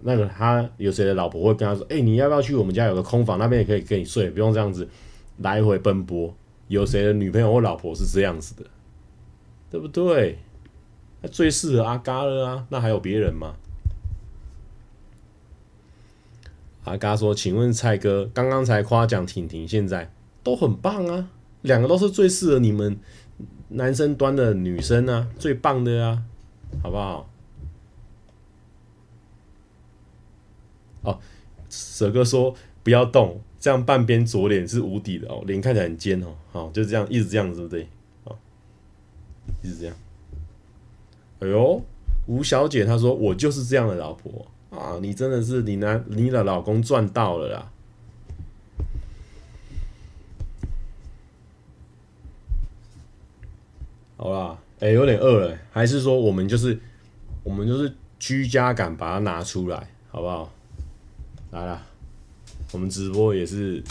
那个他有谁的老婆会跟他说：“哎、你要不要去我们家有个空房，那边也可以跟你睡，不用这样子来回奔波。”有谁的女朋友或老婆是这样子的？对不对？那最适合阿嘎了啊！那还有别人吗？阿嘎说：“请问蔡哥，刚刚才夸奖婷婷，现在？”都很棒啊，两个都是最适合你们男生端的女生啊，最棒的啊，好不好？哦，蛇哥说不要动，这样半边左脸是无底的哦，脸看起来很尖哦，好，就这样一直这样子，对不对？好，一直这样。哎呦，吴小姐她说我就是这样的老婆啊，你真的是你男你的老公赚到了啦。好啦，哎，有点饿了，还是说我们就是我们就是居家感把它拿出来，好不好？来啦，我们直播也是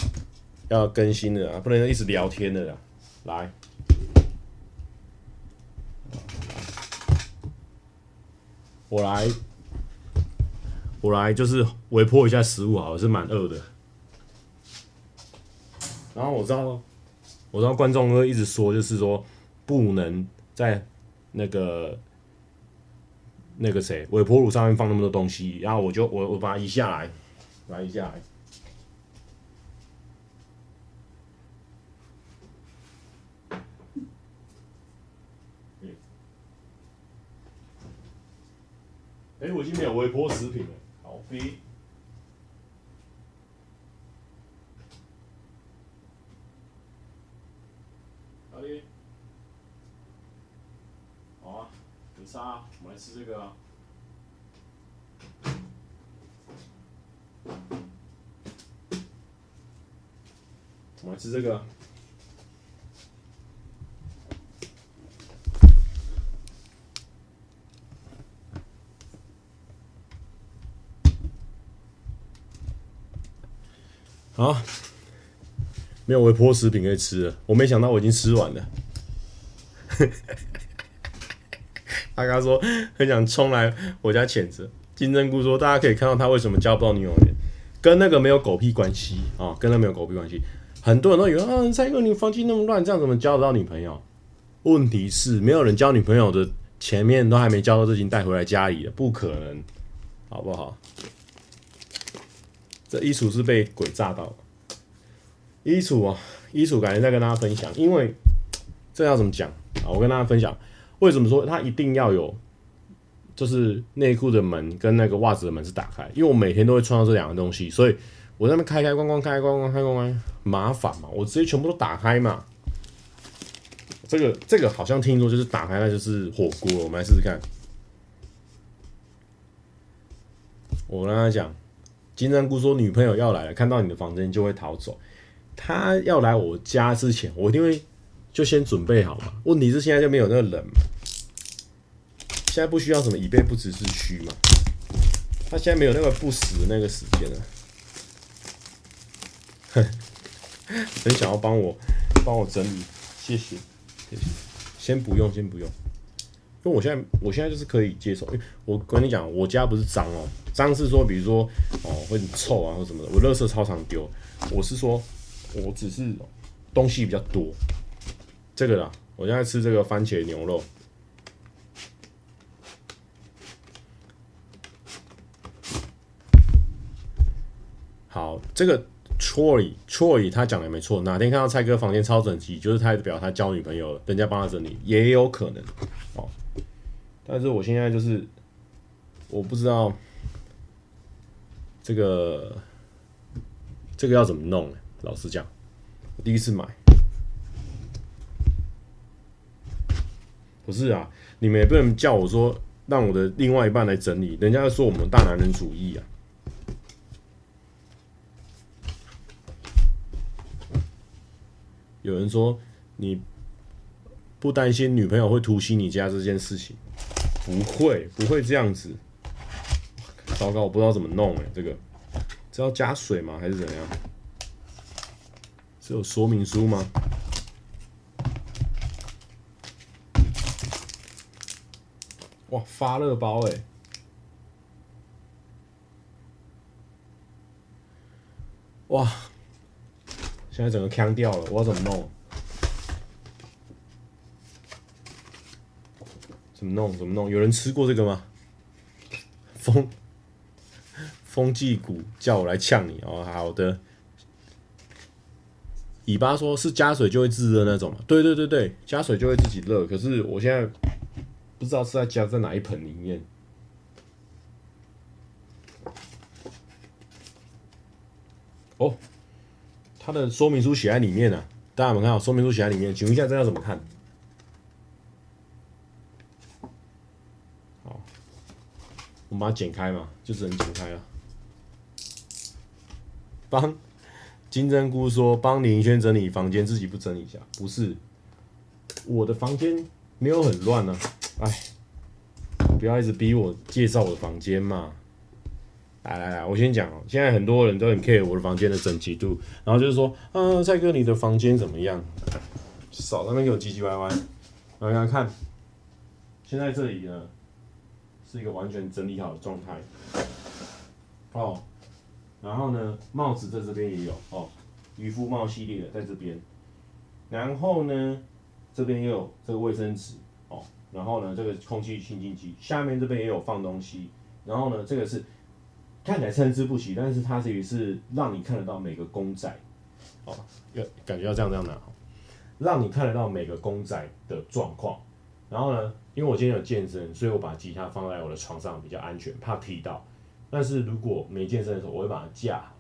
要更新的啊，不能一直聊天的啦，来。我来我来就是微破一下食物啊，我是蛮饿的。然后我知道我知道观众哥一直说，就是说。不能在那个那个谁微波炉上面放那么多东西。然后我就我我把它移下来，把它移下来。哎，我已经没有微波食品了。好，B。好的。好啊，很沙，我们来吃这个啊。我们来吃这个。好，没有微波食品可以吃了。我没想到我已经吃完了。阿刚说很想冲来我家谴责。金针菇说，大家可以看到他为什么交不到女友，跟那个没有狗屁关系啊，跟那没有狗屁关系。很多人都以为啊，蔡哥你房间那么乱，这样怎么交得到女朋友？问题是没有人交女朋友的，前面都还没交到，就已经带回来家里了，不可能，好不好？这衣橱是被鬼炸到，衣橱啊，衣橱改天再跟大家分享，因为这要怎么讲啊？我跟大家分享，为什么说它一定要有，就是内裤的门跟那个袜子的门是打开，因为我每天都会穿到这两个东西，所以我在那边开开关关开开关关开关关，麻烦嘛，我直接全部都打开嘛。这个这个好像听说就是打开那就是火锅，我们来试试看。我跟他讲。金针菇说：“女朋友要来了，看到你的房间就会逃走。他要来我家之前，我一定会就先准备好嘛。问题是现在就没有那个人嘛，现在不需要什么以备不时之需嘛。他现在没有那个不死的那个时间了。哼，很想要帮我帮我整理，谢谢，谢谢。先不用，先不用。”因为我现在，我现在就是可以接受。因为我跟你讲，我家不是脏哦，脏是说，比如说哦会很臭啊或什么的。我垃圾超常丢。我是说，我只是东西比较多。这个啦，我现在吃这个番茄牛肉。好，这个 Troy Troy 他讲的没错。哪天看到蔡哥房间超整齐，就是他代表他交女朋友了，人家帮他整理，也有可能哦。但是我现在就是，我不知道这个这个要怎么弄呢？老实讲，我第一次买，不是啊，你们也不能叫我说让我的另外一半来整理，人家说我们大男人主义啊。有人说你不担心女朋友会突袭你家这件事情。不会，不会这样子。糟糕，我不知道怎么弄哎，这个这要加水吗？还是怎样？是有说明书吗？哇，发热包哎！哇，现在整个腔掉了，我要怎么弄？怎么弄？怎么弄？有人吃过这个吗？风风纪股叫我来呛你哦。好的，尾巴说是加水就会自热那种嘛？对对对对，加水就会自己热。可是我现在不知道是在加在哪一盆里面。哦，它的说明书写在里面呢、啊。大家有没有看到说明书写在里面？请问一下，这要怎么看？好我们把它剪开嘛，就只能剪开了。帮金针菇说，帮林轩整理房间，自己不整理一下，不是我的房间没有很乱呢、啊。哎，不要一直逼我介绍我的房间嘛。来来来，我先讲哦。现在很多人都很 care 我的房间的整齐度，然后就是说，嗯，蔡哥你的房间怎么样？少在那边给我唧唧歪歪。来看看，现在这里呢。是一个完全整理好的状态。哦，然后呢，帽子在这边也有哦，渔夫帽系列的在这边。然后呢，这边也有这个卫生纸哦，然后呢，这个空气清净机，下面这边也有放东西。然后呢，这个是看起来参差不齐，但是它这里是让你看得到每个公仔，哦，要感觉要这样这样拿，让你看得到每个公仔的状况。然后呢，因为我今天有健身，所以我把吉他放在我的床上比较安全，怕踢到。但是如果没健身的时候，我会把它架好。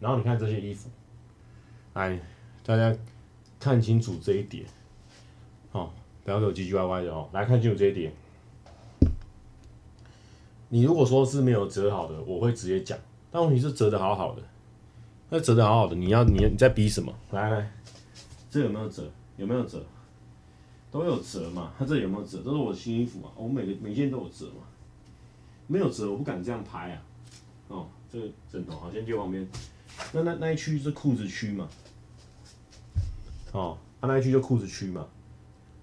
然后你看这些衣服，来，大家看清楚这一点，哦，不要给我唧唧歪歪的哦，来看清楚这一点。你如果说是没有折好的，我会直接讲。但问题是折的好好的，那折的好好的，你要你你在逼什么？来来，这有没有折？有没有折？都有折嘛？它这有没有折？都是我的新衣服啊，我每个每件都有折嘛。没有折，我不敢这样拍啊。哦，这个枕头好，先接旁边。那那那一区是裤子区嘛？哦，啊那一区就裤子区嘛。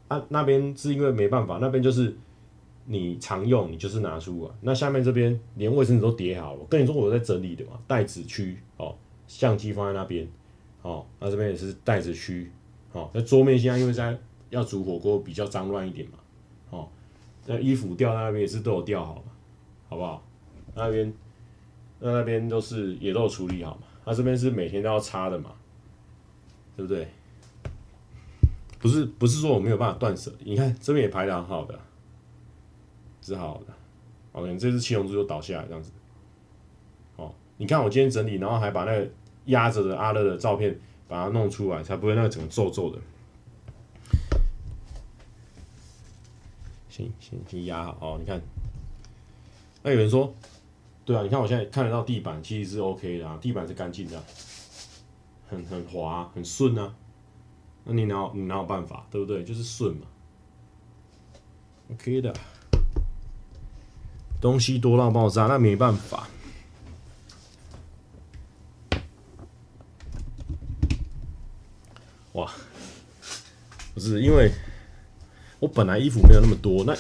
啊那边是因为没办法，那边就是。你常用，你就是拿出啊。那下面这边连卫生纸都叠好。我跟你说，我在整理的嘛，袋子区哦，相机放在那边哦。那这边也是袋子区哦。那桌面现在因为在要煮火锅，比较脏乱一点嘛。哦，那衣服吊在那边也是都有吊好嘛，好不好？那边那那边都是也都有处理好嘛。那这边是每天都要擦的嘛，对不对？不是不是说我没有办法断舍，你看这边也排得很好的。是好的，OK，这只七龙珠就倒下来这样子。哦，你看我今天整理，然后还把那个压着的阿乐的照片把它弄出来，才不会那个整个皱皱的。行行行，压好哦。你看，那有人说，对啊，你看我现在看得到地板其实是 OK 的啊，地板是干净的，很很滑，很顺啊。那你哪有你哪有办法，对不对？就是顺嘛，OK 的。东西多到爆炸，那没办法。哇，不是因为我本来衣服没有那么多，那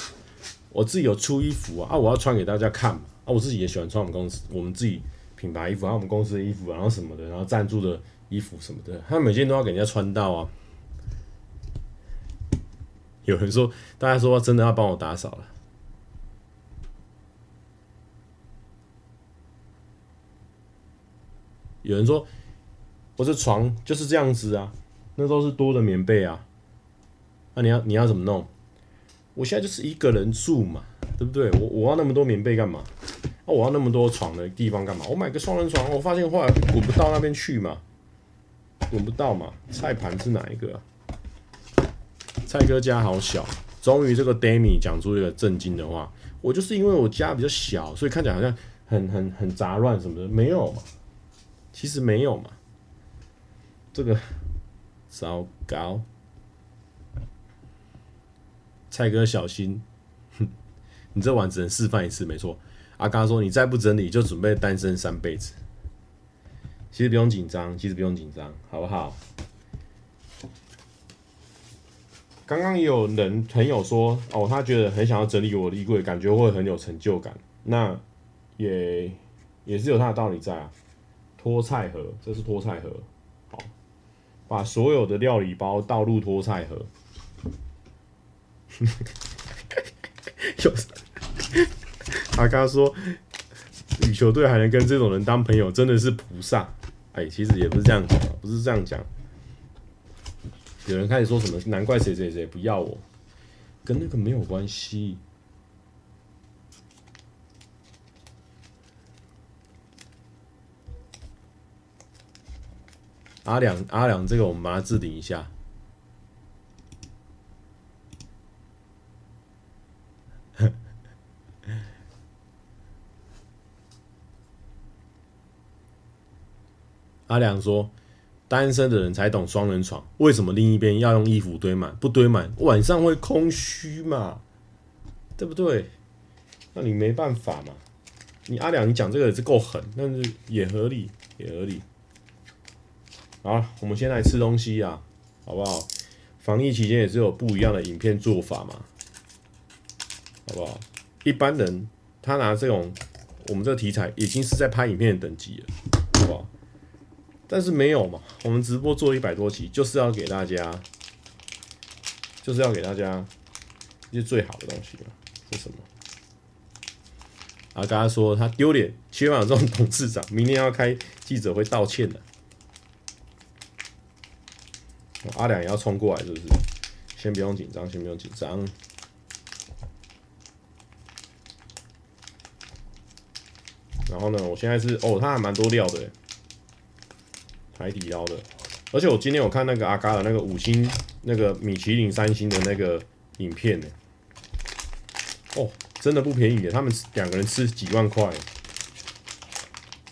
我自己有出衣服啊，啊，我要穿给大家看嘛，啊，我自己也喜欢穿我们公司我们自己品牌衣服，然后我们公司的衣服，然后什么的，然后赞助的衣服什么的，他每件都要给人家穿到啊。有人说，大家说真的要帮我打扫了。有人说，我这床就是这样子啊，那都是多的棉被啊。那、你要你要怎么弄？我现在就是一个人住嘛，对不对？我我要那么多棉被干嘛？啊，我要那么多床的地方干嘛？我买个双人床，我发现后来滚不到那边去嘛，滚不到嘛。菜盘是哪一个、啊？蔡哥家好小，终于这个 Demi 讲出一个震惊的话。我就是因为我家比较小，所以看起来好像很很很杂乱什么的，没有嘛。其实没有嘛，这个糟糕，蔡哥小心，哼，你这碗只能示范一次，没错。阿嘎说你再不整理就准备单身三辈子。其实不用紧张，其实不用紧张，好不好？刚刚也有人朋友说哦，他觉得很想要整理我的衣柜，感觉会很有成就感。那也也是有他的道理在啊。拖菜盒，这是拖菜盒，好，把所有的料理包倒入拖菜盒。有，他刚说羽球队还能跟这种人当朋友，真的是菩萨。哎，其实也不是这样讲，不是这样讲。有人开始说什么，难怪谁谁谁不要我，跟那个没有关系。阿良，阿良，这个我们把它置顶一下。阿良说：“单身的人才懂双人床，为什么另一边要用衣服堆满？不堆满，晚上会空虚嘛？对不对？那你没办法嘛。你阿良，你讲这个也是够狠，但是也合理，也合理。”好，我们先来吃东西啊，好不好？防疫期间也是有不一样的影片做法嘛，好不好？一般人他拿这种我们这个题材已经是在拍影片的等级了，好不好？但是没有嘛，我们直播做一百多集，就是要给大家，就是要给大家一些最好的东西嘛。是什么？啊，刚才说他丢脸，千万有这种董事长，明天要开记者会道歉的。阿良也要冲过来，是不是？先不用紧张，先不用紧张。然后呢，我现在是哦，他还蛮多料的，海底捞的。而且我今天有看那个阿嘎的那个五星那个米其林三星的那个影片呢。哦，真的不便宜耶，他们两个人吃几万块。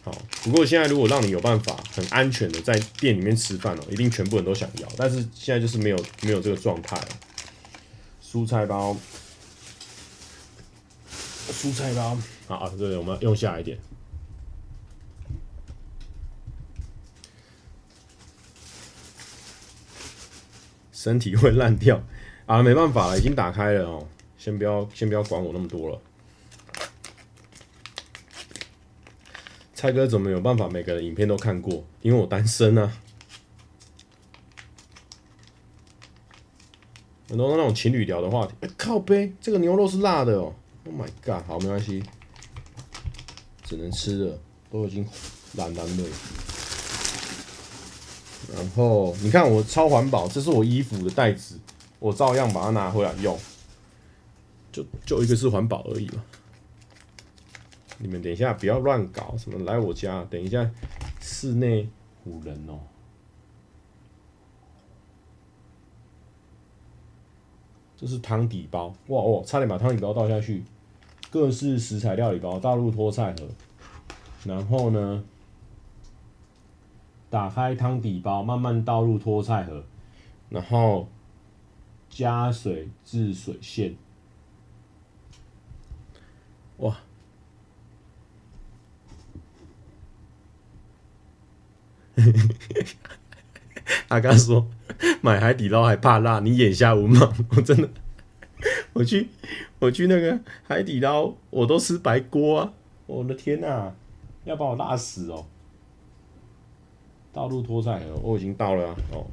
好，不过现在如果让你有办法很安全的在店里面吃饭哦，一定全部人都想要。但是现在就是没有没有这个状态。蔬菜包，蔬菜包，好啊，对，我们要用下一点。身体会烂掉啊，没办法了，已经打开了哦。先不要，先不要管我那么多了。蔡哥怎么有办法每个影片都看过？因为我单身啊。很多那种情侣聊的话题，靠杯，这个牛肉是辣的哦。Oh my god，好，没关系，只能吃了，都已经懒懒的。然后你看我超环保，这是我衣服的袋子，我照样把它拿回来用。就就一个是环保而已嘛。你们等一下不要乱搞什么来我家，等一下室内五人哦。这是汤底包，哇哦，差点把汤底包倒下去。各式食材料理包，大陆拖菜盒。然后呢，打开汤底包，慢慢倒入拖菜盒，然后加水至水线。哇！阿刚说买海底捞还怕辣，你眼瞎无盲？我真的，我去我去那个海底捞，我都吃白锅啊！我的天哪，要把我辣死哦！道路拖菜了，我已经到了哦。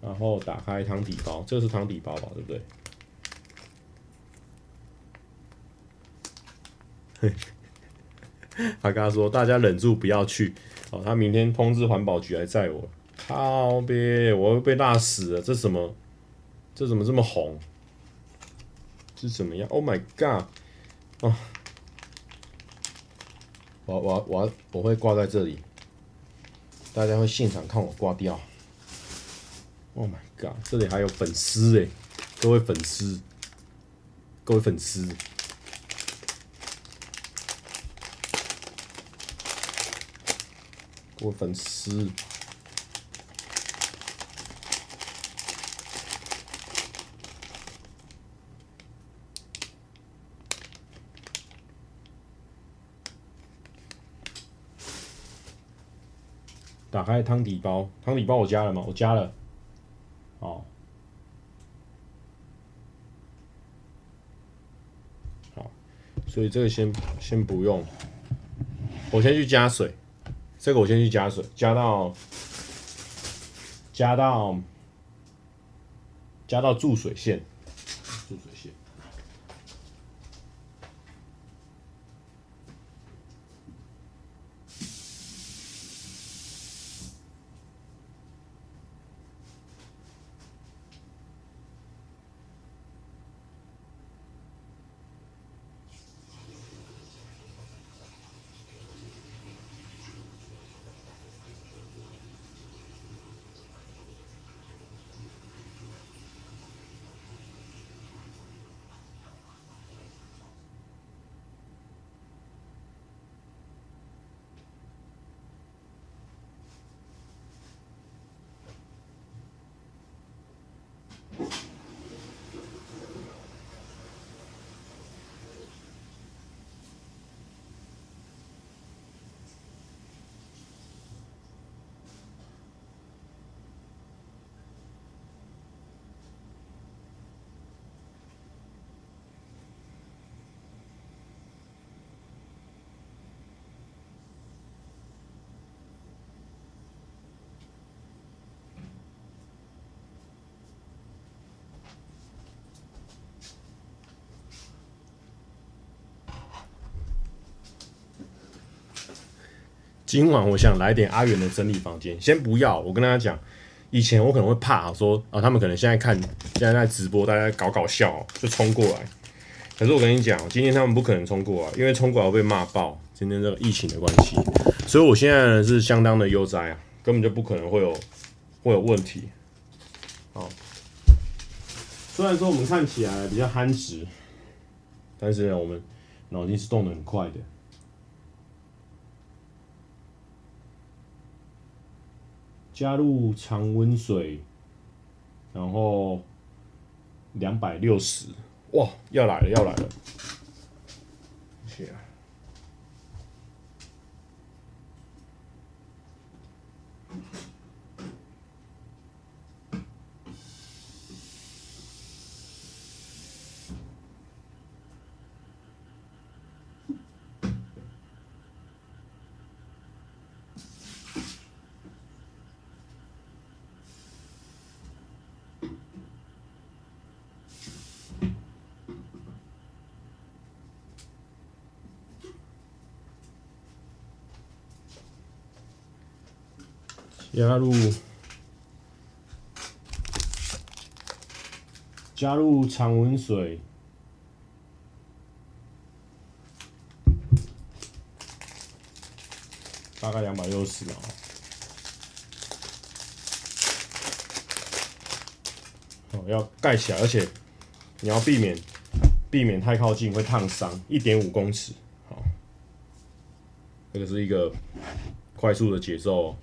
然后打开汤底包，这是汤底包吧？对不对？嘿 他跟他说：“大家忍住不要去哦，他明天通知环保局来载我。靠北，我会被辣死了！这什么？这怎么这么红？这怎么样？Oh my god！哦，我我我我会挂在这里，大家会现场看我挂掉。Oh my god！这里还有粉丝哎，各位粉丝，各位粉丝。”我粉丝，打开汤底包，汤底包我加了吗？我加了，哦，好，所以这个先先不用，我先去加水。这个我先去加水，加到加到加到注水线，今晚我想来点阿元的整理房间，先不要。我跟大家讲，以前我可能会怕说啊，他们可能现在看现在在直播，大家搞搞笑就冲过来。可是我跟你讲，今天他们不可能冲过来，因为冲过来会被骂爆。今天这个疫情的关系，所以我现在呢是相当的悠哉啊，根本就不可能会有会有问题。好，虽然说我们看起来比较憨直，但是呢，我们脑筋是动得很快的。加入常温水，然后两百六十，哇，要来了，要来了。加入加入常温水，大概两百六十啊。哦，要盖起来，而且你要避免避免太靠近会烫伤，一点五公尺。好，这个是一个快速的节奏。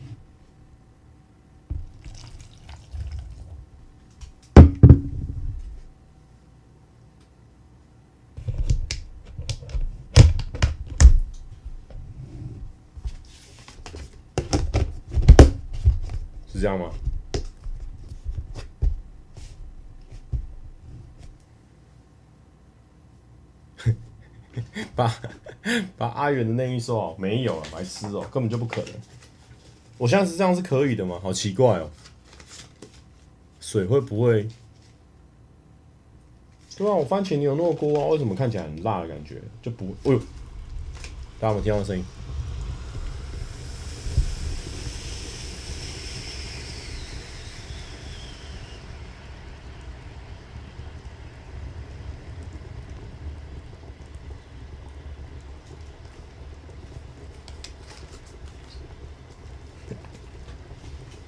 是这样吗？把阿元的内衣收好，没有啊，白痴哦，根本就不可能。我现在是这样是可以的吗？好奇怪哦，水会不会？对啊，我番茄牛肉锅啊，为什么看起来很辣的感觉？就不，哎呦，大家有没有听到声音？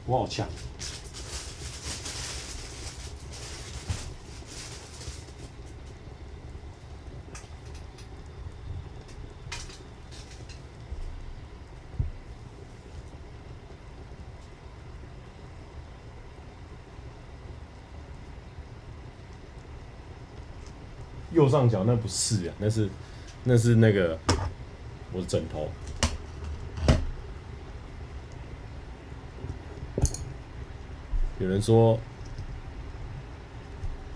我好强！右上角那不是呀，那是那是那个我的枕头。有人说，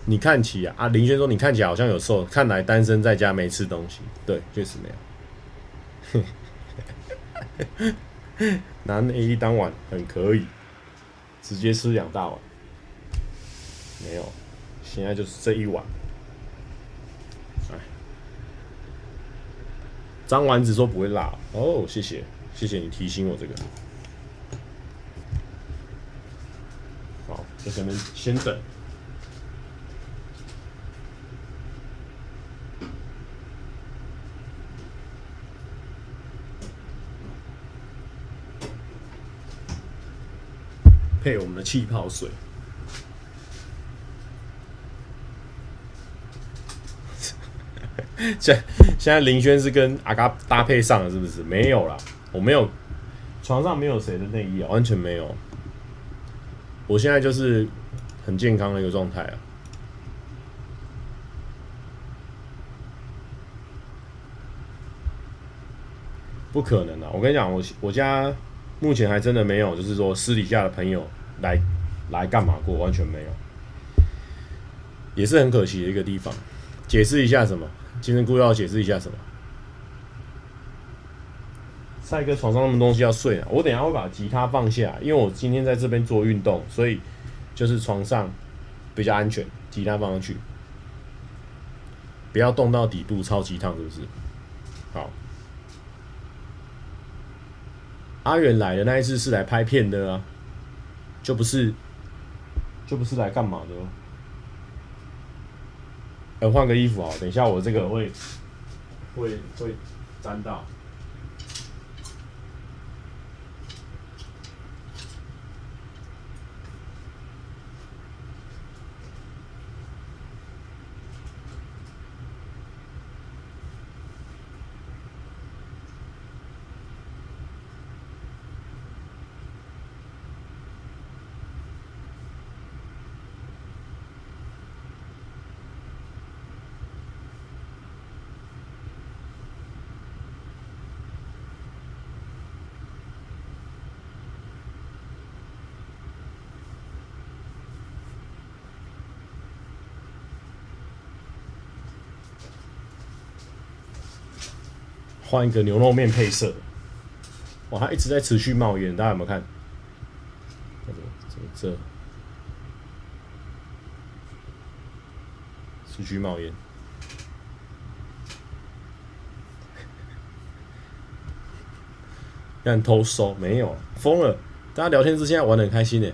你看起啊，啊林轩说你看起来好像有瘦，看来单身在家没吃东西。对，确实那样。拿内衣当碗很可以，直接吃两大碗。没有，现在就是这一碗。哎，张丸子说不会辣哦，谢谢谢谢你提醒我这个。就可能先等，配我们的气泡水。现现在林轩是跟阿嘎搭配上了，是不是？没有啦，我没有，床上没有谁的内衣啊，完全没有。我现在就是很健康的一个状态啊，不可能啊！我跟你讲，我我家目前还真的没有，就是说私底下的朋友来来干嘛过，完全没有，也是很可惜的一个地方。解释一下什么？今天故意要解释一下什么？在一个床上那么东西要睡啊！我等下会把吉他放下，因为我今天在这边做运动，所以就是床上比较安全，吉他放上去，不要动到底部超级烫，是不是？好，阿远来的那一次是来拍片的啊，就不是，就不是来干嘛的。呃，换个衣服啊，等一下我这个会会会沾到。换一个牛肉面配色，哇，它一直在持续冒烟，大家有没有看？这这这持续冒烟，让偷收没有疯了？大家聊天之间玩的很开心呢。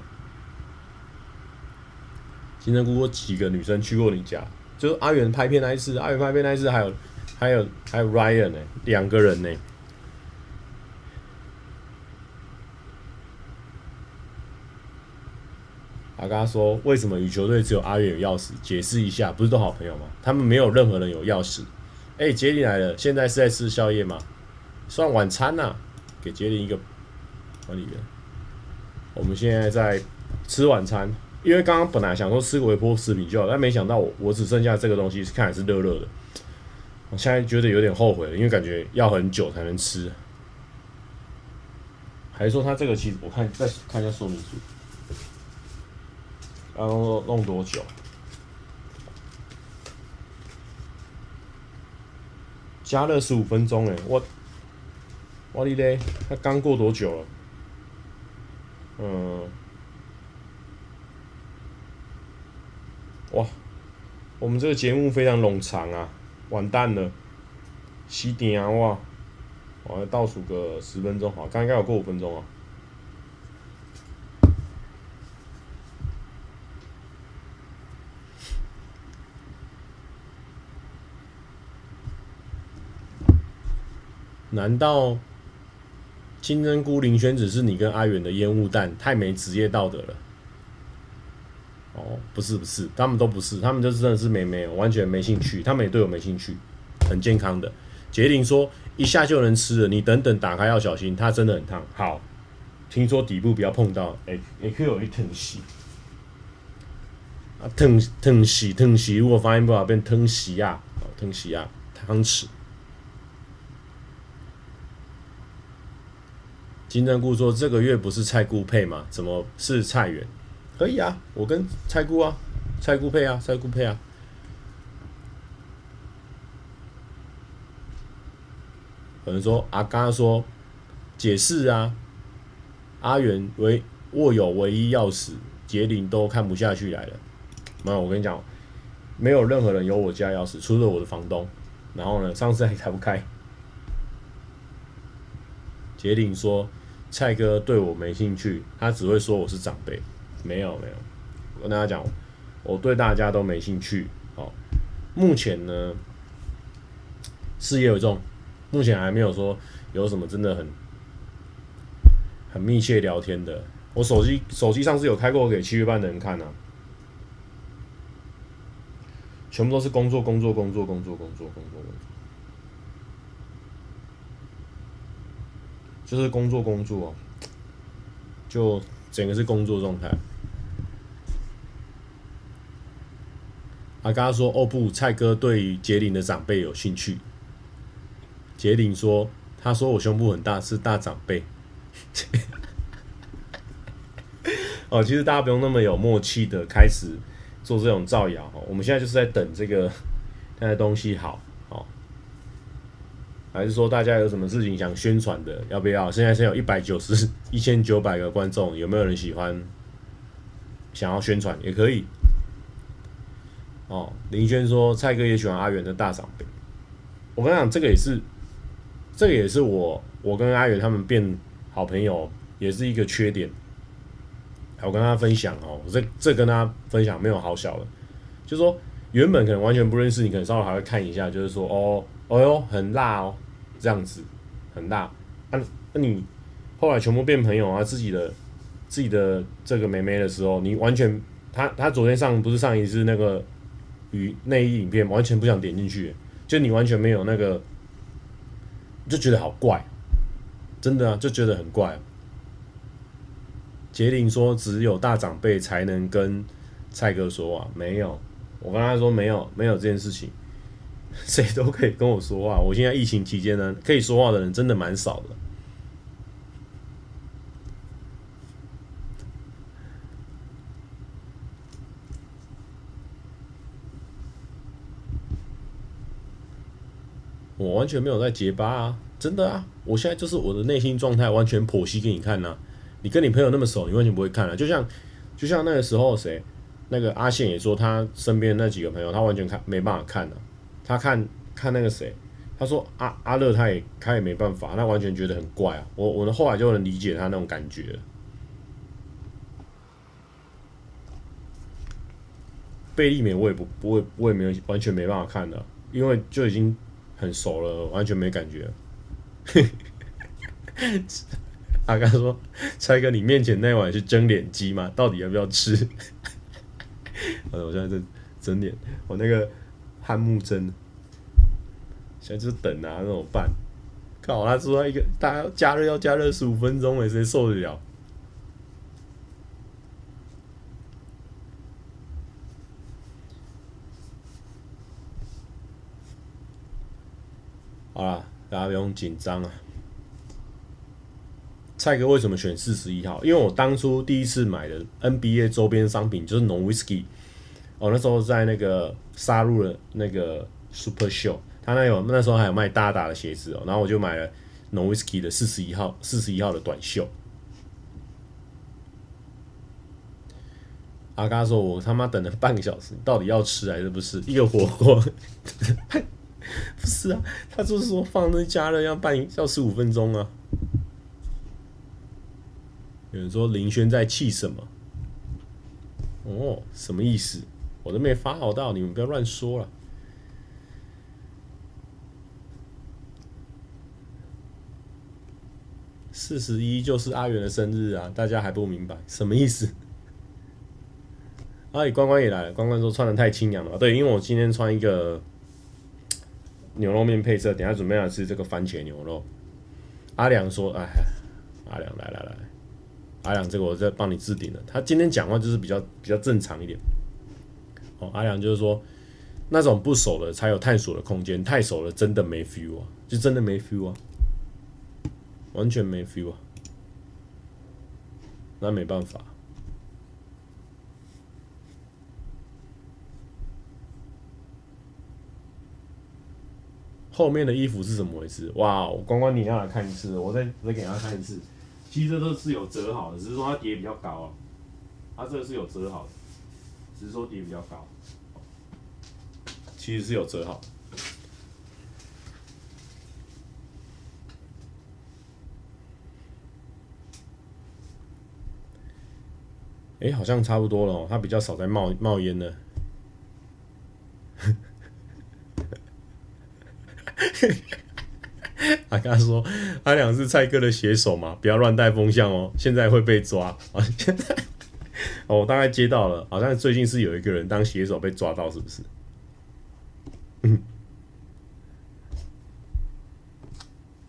金针菇几个女生去过你家？就是阿元拍片那一次，阿元拍片那一次还有。还有还有 Ryan 呢，两个人呢。他跟他说：“为什么羽球队只有阿远有钥匙？解释一下，不是都好朋友吗？他们没有任何人有钥匙。”哎，杰林来了，现在是在吃宵夜吗？算晚餐呐，给杰林一个管理员。我们现在在吃晚餐，因为刚刚本来想说吃个微波食品就好，但没想到我我只剩下这个东西，看来是热热的。我现在觉得有点后悔了，因为感觉要很久才能吃。还是说他这个其实我看再看一下说明书，要弄弄多久？加热十五分钟哎，我我哩嘞，他刚过多久了？嗯，哇，我们这个节目非常冗长啊。完蛋了，熄电啊！哇，我来倒数个十分钟，好，刚刚有过五分钟啊。难道金针菇林轩只是你跟阿远的烟雾弹？太没职业道德了。哦，不是不是，他们都不是，他们就真的是没没有，完全没兴趣，他们也对我没兴趣，很健康的。杰林说一下就能吃了，你等等打开要小心，它真的很烫。好，听说底部不要碰到，哎，也可以有一疼洗啊，疼疼洗疼洗，如果发音不好变疼洗啊，疼洗啊，汤匙。金针菇说这个月不是菜菇配吗？怎么是菜园？可以啊，我跟菜姑啊，菜姑配啊，菜姑配啊。有人说阿，刚说解释啊，阿元唯握有唯一钥匙，杰林都看不下去来了。没有，我跟你讲，没有任何人有我家钥匙，除了我的房东。然后呢，上次还开不开？杰林说蔡哥对我没兴趣，他只会说我是长辈。没有没有，我跟大家讲，我对大家都没兴趣。哦，目前呢，事业有重，目前还没有说有什么真的很很密切聊天的。我手机手机上是有开过给七月半的人看啊，全部都是工作工作工作工作工作工作工作，就是工作工作，就整个是工作状态。他刚刚说：“哦不，蔡哥对于杰林的长辈有兴趣。”杰林说：“他说我胸部很大，是大长辈。”哦，其实大家不用那么有默契的开始做这种造谣。我们现在就是在等这个现在东西好，哦，还是说大家有什么事情想宣传的？要不要？现在先有一百九十一千九百个观众，有没有人喜欢？想要宣传也可以。哦，林轩说蔡哥也喜欢阿元的大长辈。我跟你讲，这个也是，这个也是我我跟阿元他们变好朋友，也是一个缺点。我跟大家分享哦，这这跟他分享没有好小的，就是说原本可能完全不认识你，可能稍微还会看一下，就是说哦，哦哟，很辣哦，这样子很辣。那、那你后来全部变朋友啊，自己的自己的这个妹妹的时候，你完全他他昨天上不是上一次那个与内衣影片，完全不想点进去，就你完全没有那个，就觉得好怪，真的啊，就觉得很怪。杰林说：“只有大长辈才能跟蔡哥说话，没有。我跟他说没有，没有这件事情，谁都可以跟我说话。我现在疫情期间呢，可以说话的人真的蛮少的。我完全没有在结巴啊，真的啊！我现在就是我的内心状态完全剖析给你看呐、啊。”你跟你朋友那么熟，你完全不会看了。就像，就像那个时候谁，那个阿宪也说他身边那几个朋友，他完全看没办法看了。他看看那个谁，他说阿阿乐他也他也没办法，他完全觉得很怪啊。我我后来就能理解他那种感觉。贝利美我也不不会，我也没有完全没办法看的，因为就已经很熟了，完全没感觉。他刚说：“蔡哥，你面前那碗是蒸脸鸡吗？到底要不要吃？” 我现在在蒸脸，我那个汉木蒸，现在就是等啊，那怎么办？靠，他说一个大家加热要加热十五分钟，哎，谁受得了？好了，大家不用紧张啊。蔡哥为什么选四十一号？因为我当初第一次买的 NBA 周边商品就是 Nowitzki，哦，那时候在那个杀戮的那个 Super Show，他那有那时候还有卖大大的鞋子哦，然后我就买了 Nowitzki 的四十一号，四十一号的短袖。阿嘎说：“我他妈等了半个小时，到底要吃还是不吃？一个火锅，不是啊？他就是说放那加热要半要十五分钟啊。”有人说林轩在气什么？哦，什么意思？我都没发好到，你们不要乱说了。四十一就是阿元的生日啊，大家还不明白什么意思？阿、啊、里关关也来了，关关说穿得太清凉了？对，因为我今天穿一个牛肉面配色，等下准备要吃这个番茄牛肉。阿良说：“哎，阿良来来来。”阿良，这个我在帮你置顶了。他今天讲话就是比较比较正常一点。哦，阿良就是说，那种不熟的才有探索的空间，太熟了真的没 feel 啊，就真的没 feel 啊，完全没 feel 啊。那没办法。后面的衣服是怎么回事？哇，我关关你要来看一次，我再再给他看一次。其实这都是有折好的，只是说它叠比较高啊。它这个是有折好的，只是说叠比较高。其实是有折好。哎，好像差不多了哦，它比较少在冒冒烟的。他刚说阿良是蔡哥的写手嘛，不要乱带风向哦，现在会被抓啊！现在哦，我大概接到了，好像最近是有一个人当写手被抓到，是不是？嗯，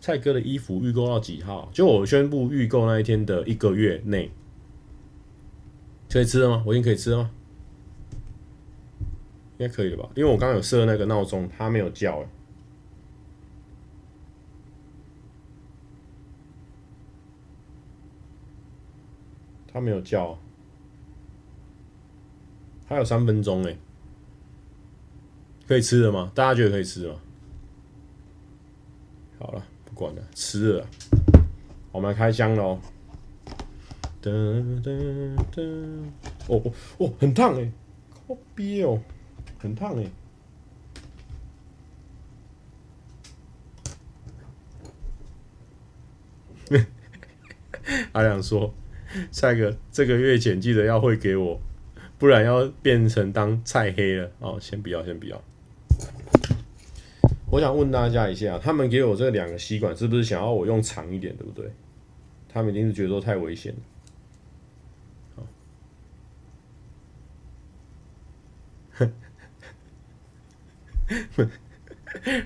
蔡哥的衣服预购到几号？就我宣布预购那一天的一个月内可以吃了吗？我已经可以吃了吗？应该可以了吧？因为我刚刚有设那个闹钟，它没有叫哎。他没有叫，还有三分钟哎，可以吃了吗？大家觉得可以吃吗？好了，不管了，吃了，我们来开箱喽！噔噔噔，哦哦哦，很烫哎，好憋哦，很烫哎。阿良说：“ 蔡哥，这个月钱记得要汇给我，不然要变成当菜黑了。”哦，先不要，先不要。我想问大家一下，他们给我这两个吸管，是不是想要我用长一点，对不对？他们一定是觉得太危险了。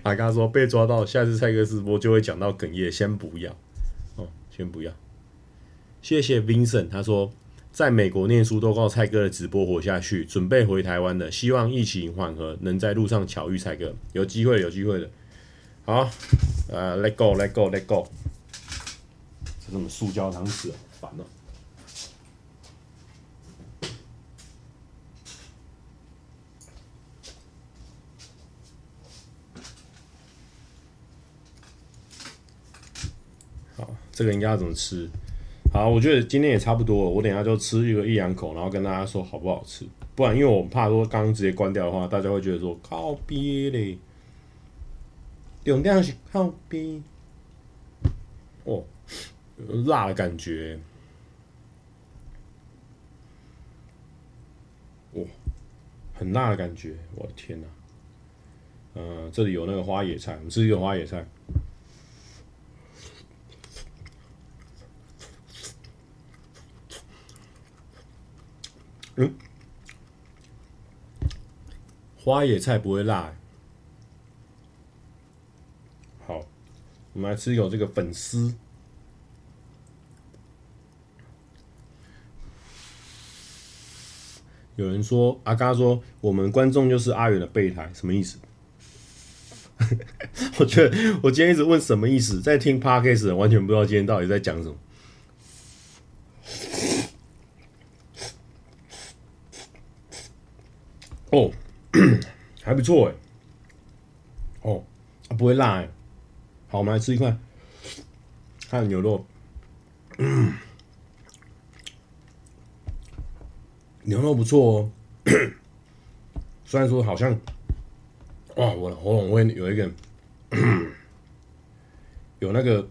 阿刚说被抓到，下次蔡哥直播就会讲到哽咽，先不要哦，先不要。谢谢 Vincent，他说在美国念书都靠蔡哥的直播活下去，准备回台湾的，希望疫情缓和，能在路上巧遇蔡哥，有机会，有机会的。好，呃，Let go，Let go，Let go。这什么塑胶汤匙，烦了。这个应该要怎么吃？好，我觉得今天也差不多了。我等下就吃一个一两口，然后跟大家说好不好吃。不然，因为我怕说刚刚直接关掉的话，大家会觉得说靠边嘞，有那样是靠边哦，辣的感觉，哦，很辣的感觉，我的天哪！呃，这里有那个花野菜，我们吃一个花野菜。嗯，花野菜不会辣。好，我们来吃一口这个粉丝。有人说阿嘎说我们观众就是阿远的备胎，什么意思？我觉得我今天一直问什么意思，在听 Podcast 的完全不知道今天到底在讲什么。哦，还不错哎，哦，不会辣哎，好，我们来吃一块，看牛肉，嗯，牛肉不错哦，虽然说好像，哇，我的喉咙会有一个，有那个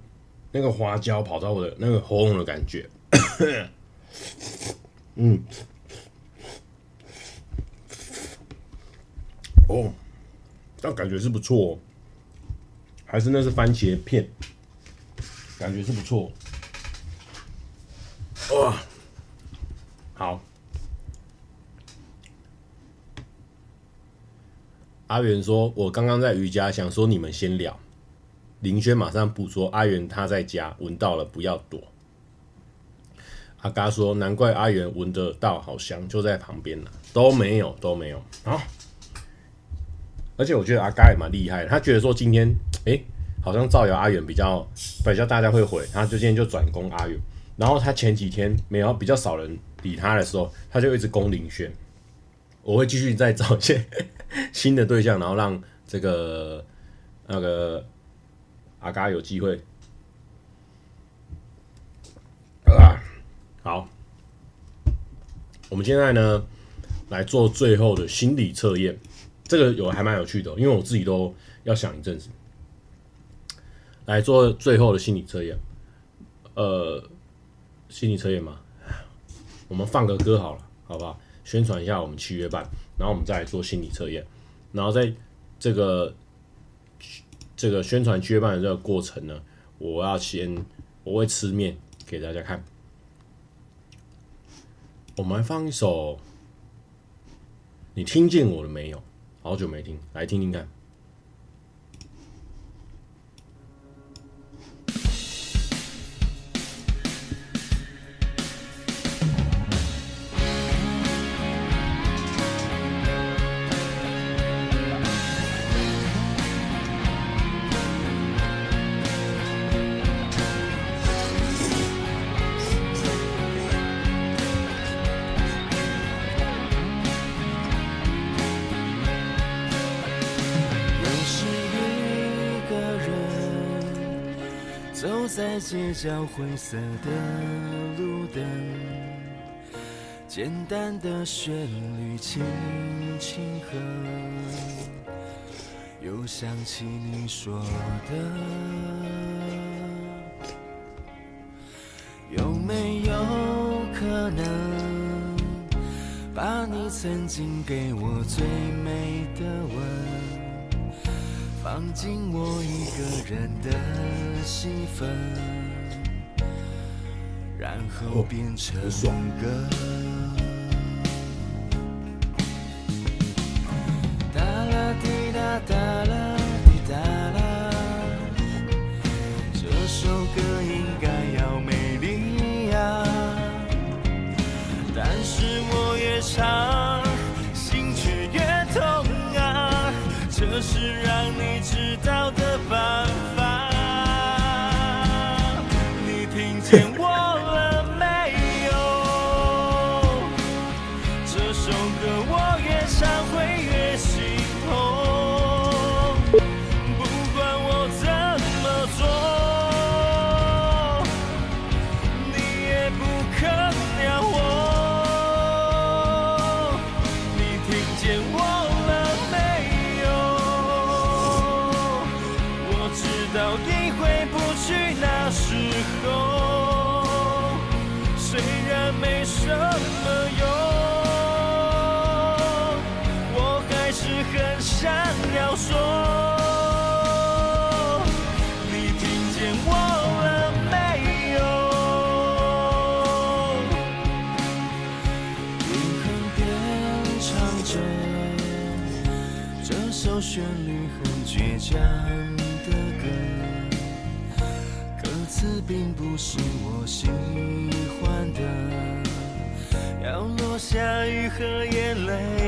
那个花椒跑到我的那个喉咙的感觉，嗯。哦，但感觉是不错，还是那是番茄片，感觉是不错。哇，好。阿元说：“我刚刚在瑜伽，想说你们先聊。”林轩马上补说：“阿元他在家，闻到了不要躲。”阿嘎说：“难怪阿元闻得到，好香，就在旁边呢。”都没有，都没有。好。而且我觉得阿嘎也蛮厉害的，他觉得说今天哎、好像造谣阿远比较比较大家会回，他就今天就转攻阿远。然后他前几天没有比较少人理他的时候，他就一直攻林轩。我会继续再找一些 新的对象，然后让这个那个阿嘎有机会。啊，好，我们现在呢来做最后的心理测验。这个有还蛮有趣的，因为我自己都要想一阵子，来做最后的心理测验。呃，心理测验嘛，我们放个歌好了，好不好？宣传一下我们七月半，然后我们再来做心理测验。然后在这个这个宣传七月半的这个过程呢，我要先我会吃面给大家看。我们放一首，你听见我了没有？好久没听，来听听看。街角灰色的路灯，简单的旋律轻轻和，又想起你说的。有没有可能把你曾经给我最美的吻放进我一个人的戏份，然后变成歌。不是我喜欢的，要落下雨和眼泪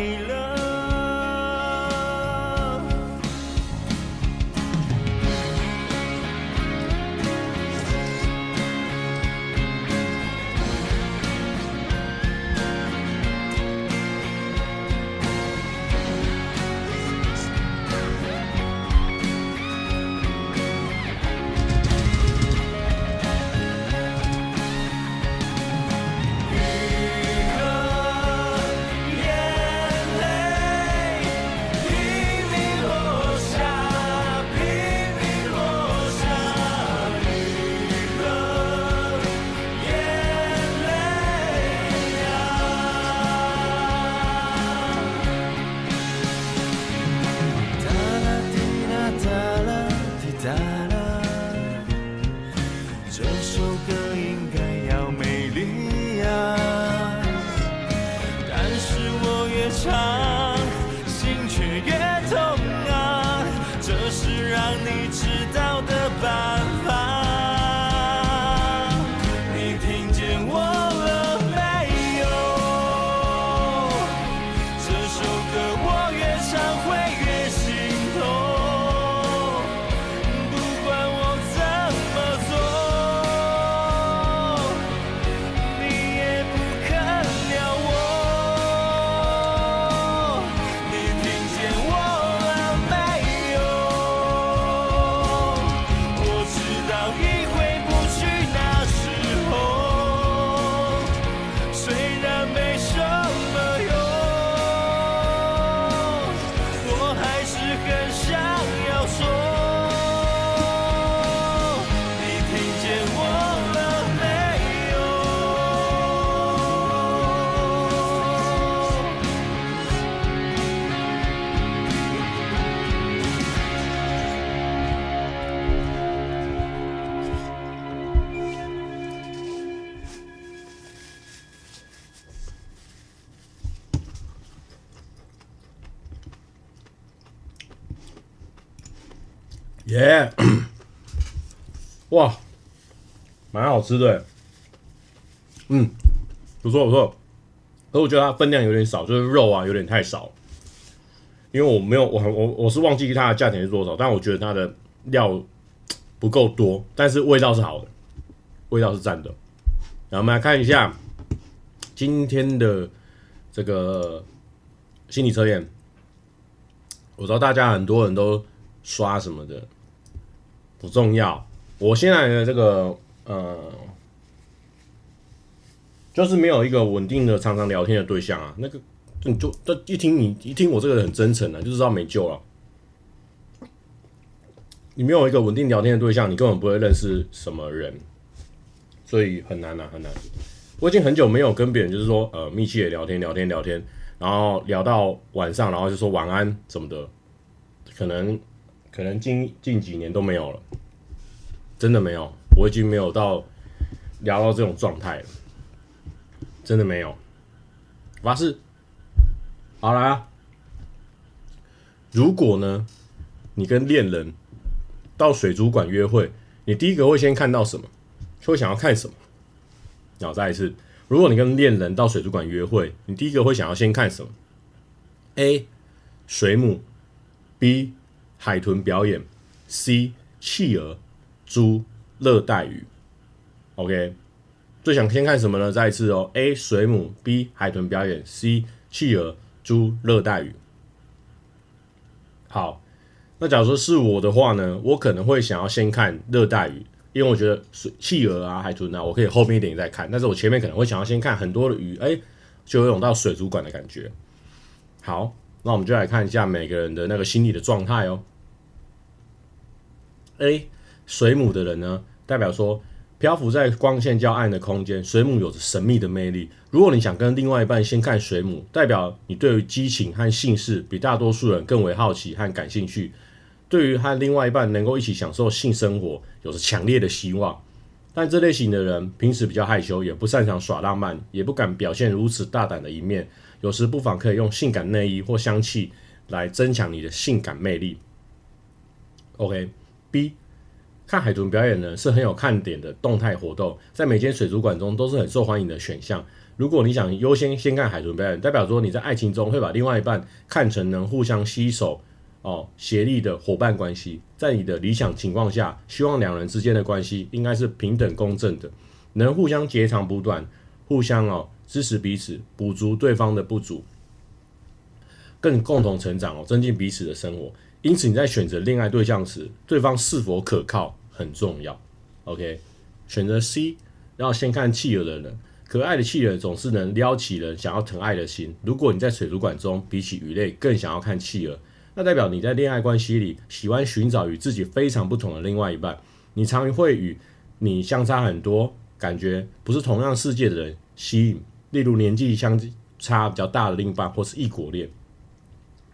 耶！Yeah. 哇，蛮好吃的，嗯，不错不错。可我觉得它分量有点少，就是肉啊有点太少。因为我没有我我我是忘记它的价钱是多少，但我觉得它的料不够多，但是味道是好的，味道是赞的。然后我们来看一下今天的这个心理测验。我知道大家很多人都刷什么的。不重要，我现在的这个呃，就是没有一个稳定的、常常聊天的对象啊。那个你就这一听你一听我这个人很真诚啊，就知道没救了。你没有一个稳定聊天的对象，你根本不会认识什么人。所以很难啊，很难。我已经很久没有跟别人就是说呃密切的聊天聊天聊天，然后聊到晚上，然后就说晚安什么的，可能可能近近几年都没有了，真的没有，我已经没有到聊到这种状态了，真的没有。发誓，好来啊！如果呢，你跟恋人到水族馆约会，你第一个会先看到什么？会想要看什么？然后再一次，如果你跟恋人到水族馆约会，你第一个会想要先看什么？A. 水母 B. 海豚表演 C. 企鹅猪热带鱼 OK，最想先看什么呢？再一次哦，A. 水母 B. 海豚表演 C. 企鹅猪热带鱼。好，那假如说是我的话呢，我可能会想要先看热带鱼。因为我觉得水企鹅啊、海豚啊，我可以后面一点再看。但是我前面可能会想要先看很多的鱼，哎，就有种到水族馆的感觉。好，那我们就来看一下每个人的那个心理的状态哦。A 水母的人呢，代表说漂浮在光线较暗的空间，水母有着神秘的魅力。如果你想跟另外一半先看水母，代表你对于激情和性事比大多数人更为好奇和感兴趣。对于和另外一半能够一起享受性生活，有着强烈的希望，但这类型的人平时比较害羞，也不擅长耍浪漫，也不敢表现如此大胆的一面。有时不妨可以用性感内衣或香气来增强你的性感魅力。OK B，看海豚表演呢是很有看点的动态活动，在每间水族馆中都是很受欢迎的选项。如果你想优先先看海豚表演，代表说你在爱情中会把另外一半看成能互相携手。哦，协力的伙伴关系，在你的理想情况下，希望两人之间的关系应该是平等公正的，能互相截长补短，互相哦支持彼此，补足对方的不足，更共同成长哦，增进彼此的生活。因此你在选择恋爱对象时，对方是否可靠很重要。OK，选择 C，要先看企鹅的人，可爱的企鹅总是能撩起人想要疼爱的心。如果你在水族馆中，比起鱼类更想要看企鹅。那代表你在恋爱关系里喜欢寻找与自己非常不同的另外一半，你常会与你相差很多、感觉不是同样世界的人吸引，例如年纪相差比较大的另一半或是异国恋。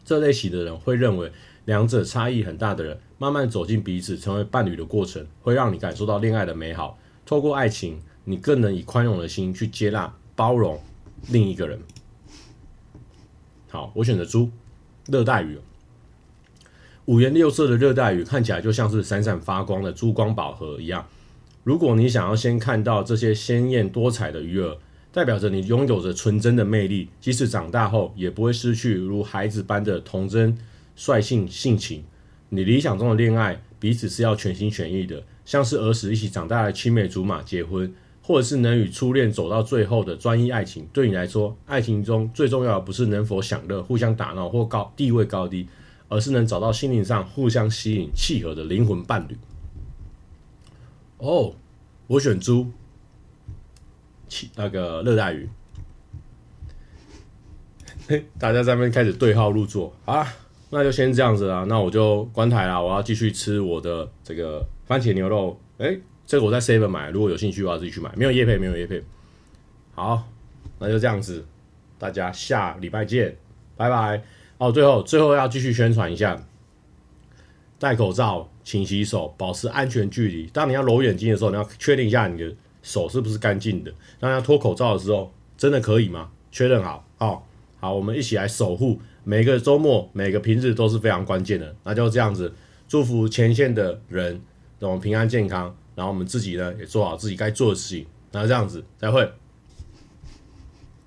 这类型的人会认为两者差异很大的人慢慢走进彼此成为伴侣的过程，会让你感受到恋爱的美好。透过爱情，你更能以宽容的心去接纳、包容另一个人。好，我选择猪，热带鱼。五颜六色的热带鱼看起来就像是闪闪发光的珠光宝盒一样。如果你想要先看到这些鲜艳多彩的鱼儿，代表着你拥有着纯真的魅力，即使长大后也不会失去如孩子般的童真率性性情。你理想中的恋爱，彼此是要全心全意的，像是儿时一起长大的青梅竹马结婚，或者是能与初恋走到最后的专一爱情。对你来说，爱情中最重要的不是能否享乐、互相打闹或高地位高低。而是能找到心灵上互相吸引、契合的灵魂伴侣。哦，我选猪，那个热带鱼。嘿，大家在那边开始对号入座啊，那就先这样子啦。那我就关台啦，我要继续吃我的这个番茄牛肉。哎，这个我在 Seven 买，如果有兴趣，我要自己去买。没有叶配，没有叶配。好，那就这样子，大家下礼拜见，拜拜。哦，最后最后要继续宣传一下，戴口罩，勤洗手，保持安全距离。当你要揉眼睛的时候，你要确定一下你的手是不是干净的。当要脱口罩的时候，真的可以吗？确认好，好，好，我们一起来守护。每个周末，每个平日都是非常关键的。那就这样子，祝福前线的人，让我们平安健康。然后我们自己呢，也做好自己该做的事情。那这样子，再会。